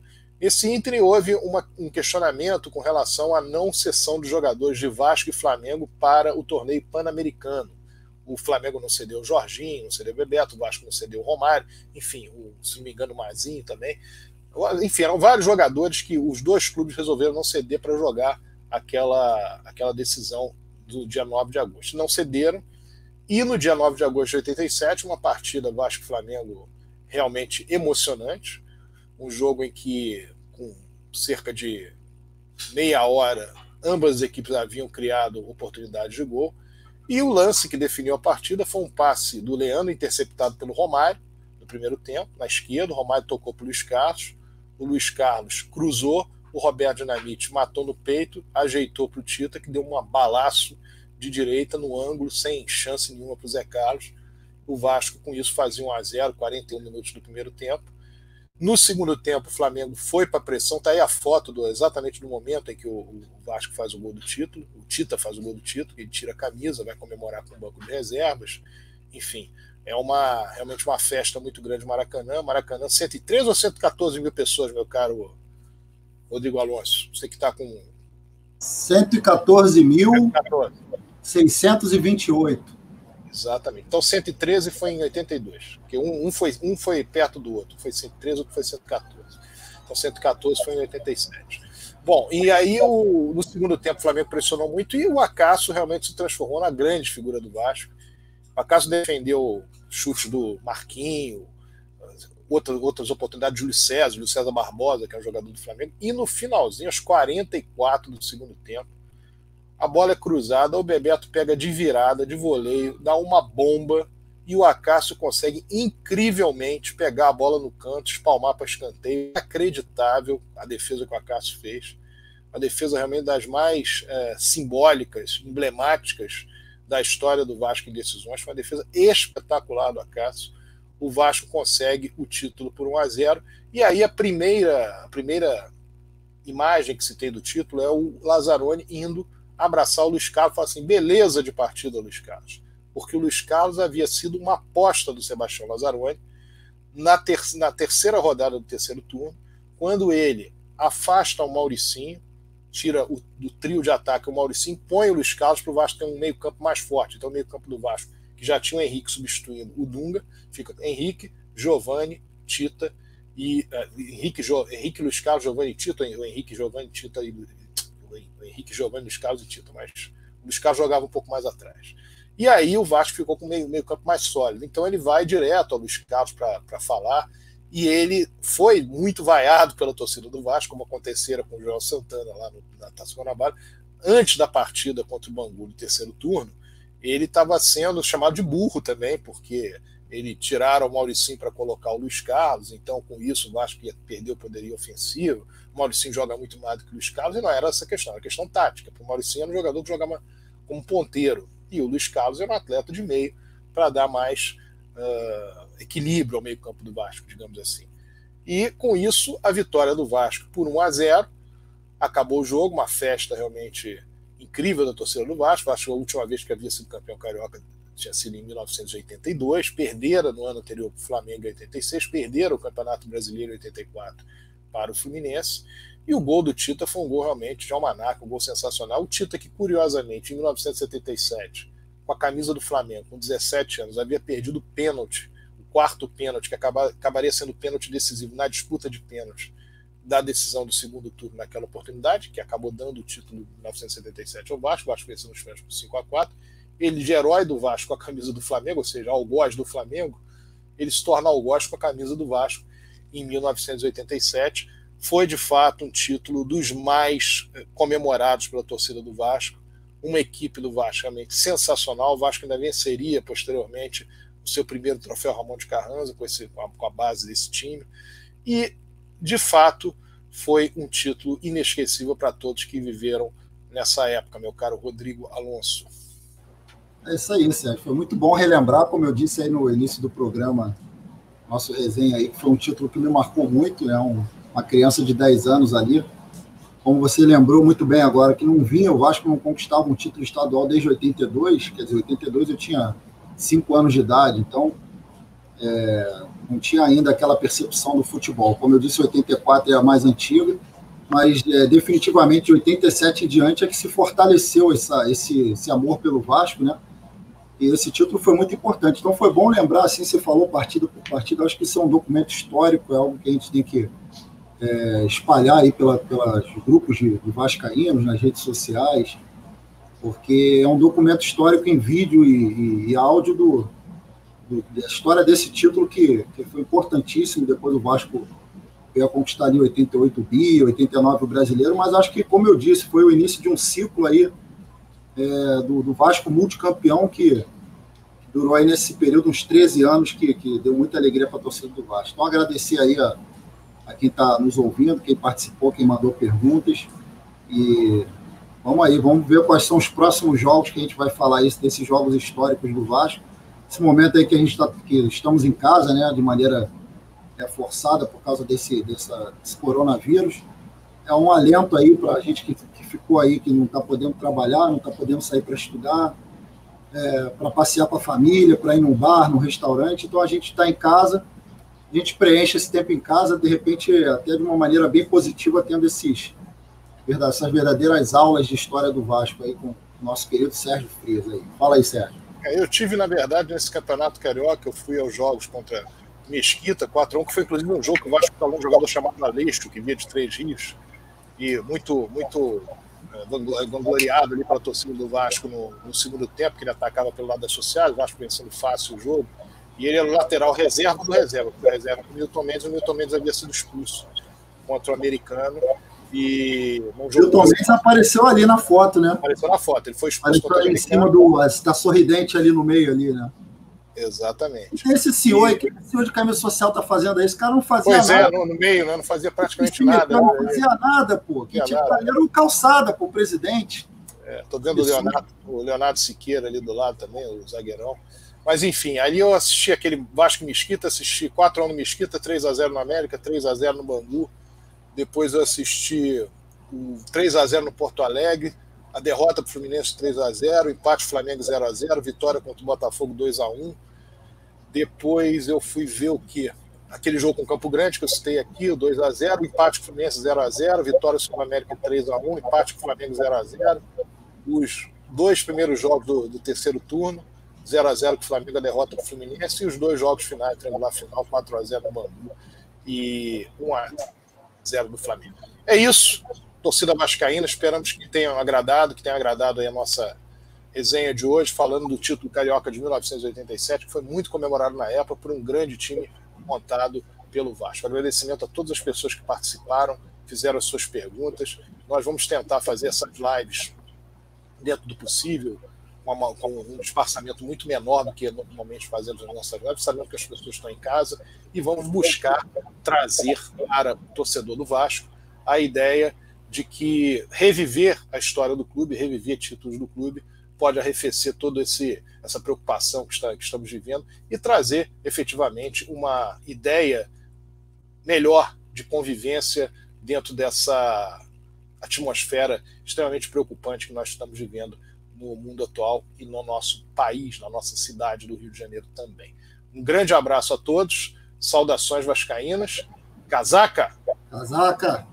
Nesse ínterim, houve uma, um questionamento com relação à não cessão dos jogadores de Vasco e Flamengo para o torneio pan-americano. O Flamengo não cedeu o Jorginho, não cedeu o Bebeto, o Vasco não cedeu o Romário, enfim, o, se não me engano, o Mazinho também. Enfim, eram vários jogadores que os dois clubes resolveram não ceder para jogar aquela, aquela decisão do dia 9 de agosto. Não cederam. E no dia 9 de agosto de 87, uma partida Vasco-Flamengo realmente emocionante. Um jogo em que, com cerca de meia hora, ambas as equipes haviam criado oportunidades de gol. E o lance que definiu a partida foi um passe do Leandro, interceptado pelo Romário, no primeiro tempo, na esquerda. O Romário tocou para o Luiz Carlos o Luiz Carlos cruzou, o Roberto Dinamite matou no peito, ajeitou para o Tita, que deu um balaço de direita no ângulo, sem chance nenhuma para o Zé Carlos. O Vasco, com isso, fazia 1 a 0 41 minutos do primeiro tempo. No segundo tempo, o Flamengo foi para a pressão. Está aí a foto do, exatamente do momento em que o, o, Vasco faz o gol do título. O Tita faz o gol do título, ele tira a camisa, vai comemorar com o banco de reservas. Enfim, é uma realmente uma festa muito grande Maracanã. Maracanã, 103 ou 114 mil pessoas, meu caro Rodrigo Alonso? Você que está com. 114.628. Exatamente. Então 113 foi em 82. Porque um, um, foi, um foi perto do outro. Foi 113, outro foi 114. Então 114 foi em 87. Bom, e aí o, no segundo tempo o Flamengo pressionou muito e o Acaso realmente se transformou na grande figura do Vasco o Acaso defendeu chutes do Marquinho, outras, outras oportunidades de Júlio César, Júlio César Barbosa, que é um jogador do Flamengo, e no finalzinho, aos 44 do segundo tempo, a bola é cruzada, o Bebeto pega de virada, de voleio, dá uma bomba e o Acácio consegue incrivelmente pegar a bola no canto, espalmar para escanteio. Inacreditável a defesa que o Acácio fez. Uma defesa realmente das mais é, simbólicas, emblemáticas da história do Vasco em decisões. Foi uma defesa espetacular do Acácio. O Vasco consegue o título por 1 a 0 e aí a primeira, a primeira imagem que se tem do título é o Lazzaroni indo abraçar o Luiz Carlos e falar assim: beleza de partida, Luiz Carlos porque o Luiz Carlos havia sido uma aposta do Sebastião Lazzaroni na, ter na terceira rodada do terceiro turno, quando ele afasta o Mauricinho, tira o, do trio de ataque o Mauricinho, põe o Luiz Carlos para o Vasco ter um meio-campo mais forte. Então, o meio-campo do Vasco, que já tinha o Henrique substituindo o Dunga, fica Henrique, Giovanni, Tita e uh, Henrique, Henrique, Luiz Carlos, Giovanni Tita, o Henrique, Giovanni, Tita e o Henrique, Giovanni, Luiz Carlos e Tita, mas o Luiz Carlos jogava um pouco mais atrás. E aí o Vasco ficou com meio, meio campo mais sólido. Então ele vai direto ao Luiz Carlos para falar. E ele foi muito vaiado pela torcida do Vasco, como acontecera com o Joel Santana lá no, na Taça Guanabara. Antes da partida contra o Bangu no terceiro turno, ele estava sendo chamado de burro também, porque ele tiraram o Mauricinho para colocar o Luiz Carlos, então com isso o Vasco ia perder o poderio ofensivo. O Mauricinho joga muito mais do que o Luiz Carlos, e não era essa questão, era questão tática. O Mauricinho era um jogador que jogava como ponteiro, e o Luiz Carlos era um atleta de meio para dar mais uh, equilíbrio ao meio-campo do Vasco, digamos assim. E com isso, a vitória do Vasco por 1 a 0 acabou o jogo, uma festa realmente incrível da torcida do Vasco. Acho que a última vez que havia sido campeão carioca tinha sido em 1982, perderam no ano anterior para o Flamengo em 86, perderam o Campeonato Brasileiro em 84 para o Fluminense. E o gol do Tita foi um gol realmente de almanac, um gol sensacional. O Tita, que curiosamente, em 1977, com a camisa do Flamengo, com 17 anos, havia perdido o pênalti, o quarto pênalti, que acaba, acabaria sendo pênalti decisivo na disputa de pênalti da decisão do segundo turno naquela oportunidade, que acabou dando o título de 1977 ao Vasco. O Vasco venceu nos pênaltis por 5 a 4 Ele, de herói do Vasco com a camisa do Flamengo, ou seja, algoz do Flamengo, ele se torna algoz com a camisa do Vasco em 1987 foi de fato um título dos mais eh, comemorados pela torcida do Vasco. Uma equipe do Vasco realmente sensacional. O Vasco ainda venceria posteriormente o seu primeiro troféu Ramon de Carranza com, esse, com a base desse time. E, de fato, foi um título inesquecível para todos que viveram nessa época, meu caro Rodrigo Alonso. É isso aí, Sérgio. Foi muito bom relembrar, como eu disse aí no início do programa, nosso resenha aí, que foi um título que me marcou muito, é um uma criança de 10 anos ali. Como você lembrou muito bem agora, que não vinha, o Vasco não conquistava um título estadual desde 82, quer dizer, 82 eu tinha 5 anos de idade, então é, não tinha ainda aquela percepção do futebol. Como eu disse, 84 é a mais antiga, mas é, definitivamente de 87 em diante é que se fortaleceu essa, esse, esse amor pelo Vasco, né? E esse título foi muito importante. Então foi bom lembrar, assim, você falou partida por partida, acho que isso é um documento histórico, é algo que a gente tem que é, espalhar aí pela, pelos grupos de, de vascaínos nas redes sociais, porque é um documento histórico em vídeo e, e, e áudio do, do, da história desse título que, que foi importantíssimo. Depois o Vasco veio a conquistar ali 88 bi, 89 o brasileiro, mas acho que, como eu disse, foi o início de um ciclo aí é, do, do, Vasco multicampeão que durou aí nesse período uns 13 anos que, que deu muita alegria para a torcida do Vasco. Então, agradecer aí a a quem está nos ouvindo, quem participou, quem mandou perguntas. E vamos aí, vamos ver quais são os próximos jogos que a gente vai falar isso, desses jogos históricos do Vasco. Esse momento aí que a gente está, que estamos em casa, né, de maneira é, forçada por causa desse, dessa, desse coronavírus, é um alento aí para a gente que ficou aí, que não está podendo trabalhar, não está podendo sair para estudar, é, para passear com a família, para ir no bar, no restaurante. Então a gente está em casa a gente preenche esse tempo em casa, de repente, até de uma maneira bem positiva, tendo esses, essas verdadeiras aulas de história do Vasco aí com o nosso querido Sérgio Frias aí. Fala aí, Sérgio. É, eu tive, na verdade, nesse campeonato carioca, eu fui aos jogos contra Mesquita, 4x1, que foi inclusive um jogo que o Vasco falou um jogador chamado Aleixo, que via de Três Rios, e muito, muito é, vangloriado ali para a torcida do Vasco no, no, segundo tempo, que ele atacava pelo lado associado, o Vasco vencendo fácil o jogo. E ele era o lateral reserva do reserva, porque o reserva com o Milton Mendes, o Milton Mendes havia sido expulso contra o americano. E o Milton Mendes apareceu ali na foto, né? Apareceu na foto, ele foi expulso o americano. em cima do. Está sorridente ali no meio ali, né? Exatamente. Esse senhor e... que esse senhor de camisa social tá fazendo aí, esse cara não fazia pois nada. Pois é, no, meio, né? não fazia praticamente esse nada. Não né? fazia nada, pô. Que tinha nada. era um calçada pro presidente. É, tô vendo o Leonardo, o Leonardo Siqueira ali do lado também, o zagueirão. Mas enfim, ali eu assisti aquele Vasco Mesquita, assisti 4x1 no Mesquita, 3x0 no América, 3x0 no Bangu. Depois eu assisti o 3x0 no Porto Alegre, a derrota para o Fluminense 3x0, empate Flamengo 0x0, vitória contra o Botafogo 2x1. Depois eu fui ver o que? Aquele jogo com o Campo Grande que eu citei aqui, o 2x0, empate com o Fluminense 0x0, vitória sobre o América 3x1, empate com o Flamengo 0x0. Os dois primeiros jogos do, do terceiro turno, 0x0 com o Flamengo, a derrota do Fluminense, e os dois jogos finais, triangular final, 4x0 no Bangu e 1x0 do Flamengo. É isso torcida vascaína, esperamos que tenham agradado, que tenha agradado a nossa resenha de hoje, falando do título carioca de 1987, que foi muito comemorado na época por um grande time montado pelo Vasco. Agradecimento a todas as pessoas que participaram, fizeram as suas perguntas. Nós vamos tentar fazer essas lives dentro do possível, com, um espaçamento muito menor do que normalmente fazemos nas nossas lives, sabendo que as pessoas estão em casa, e vamos buscar trazer para o torcedor do Vasco a ideia de que reviver a história do clube, reviver títulos do clube, pode arrefecer toda essa preocupação que, está, que estamos vivendo e trazer efetivamente uma ideia melhor de convivência dentro dessa atmosfera extremamente preocupante que nós estamos vivendo no mundo atual e no nosso país, na nossa cidade do Rio de Janeiro também. Um grande abraço a todos, saudações vascaínas. Casaca! Casaca!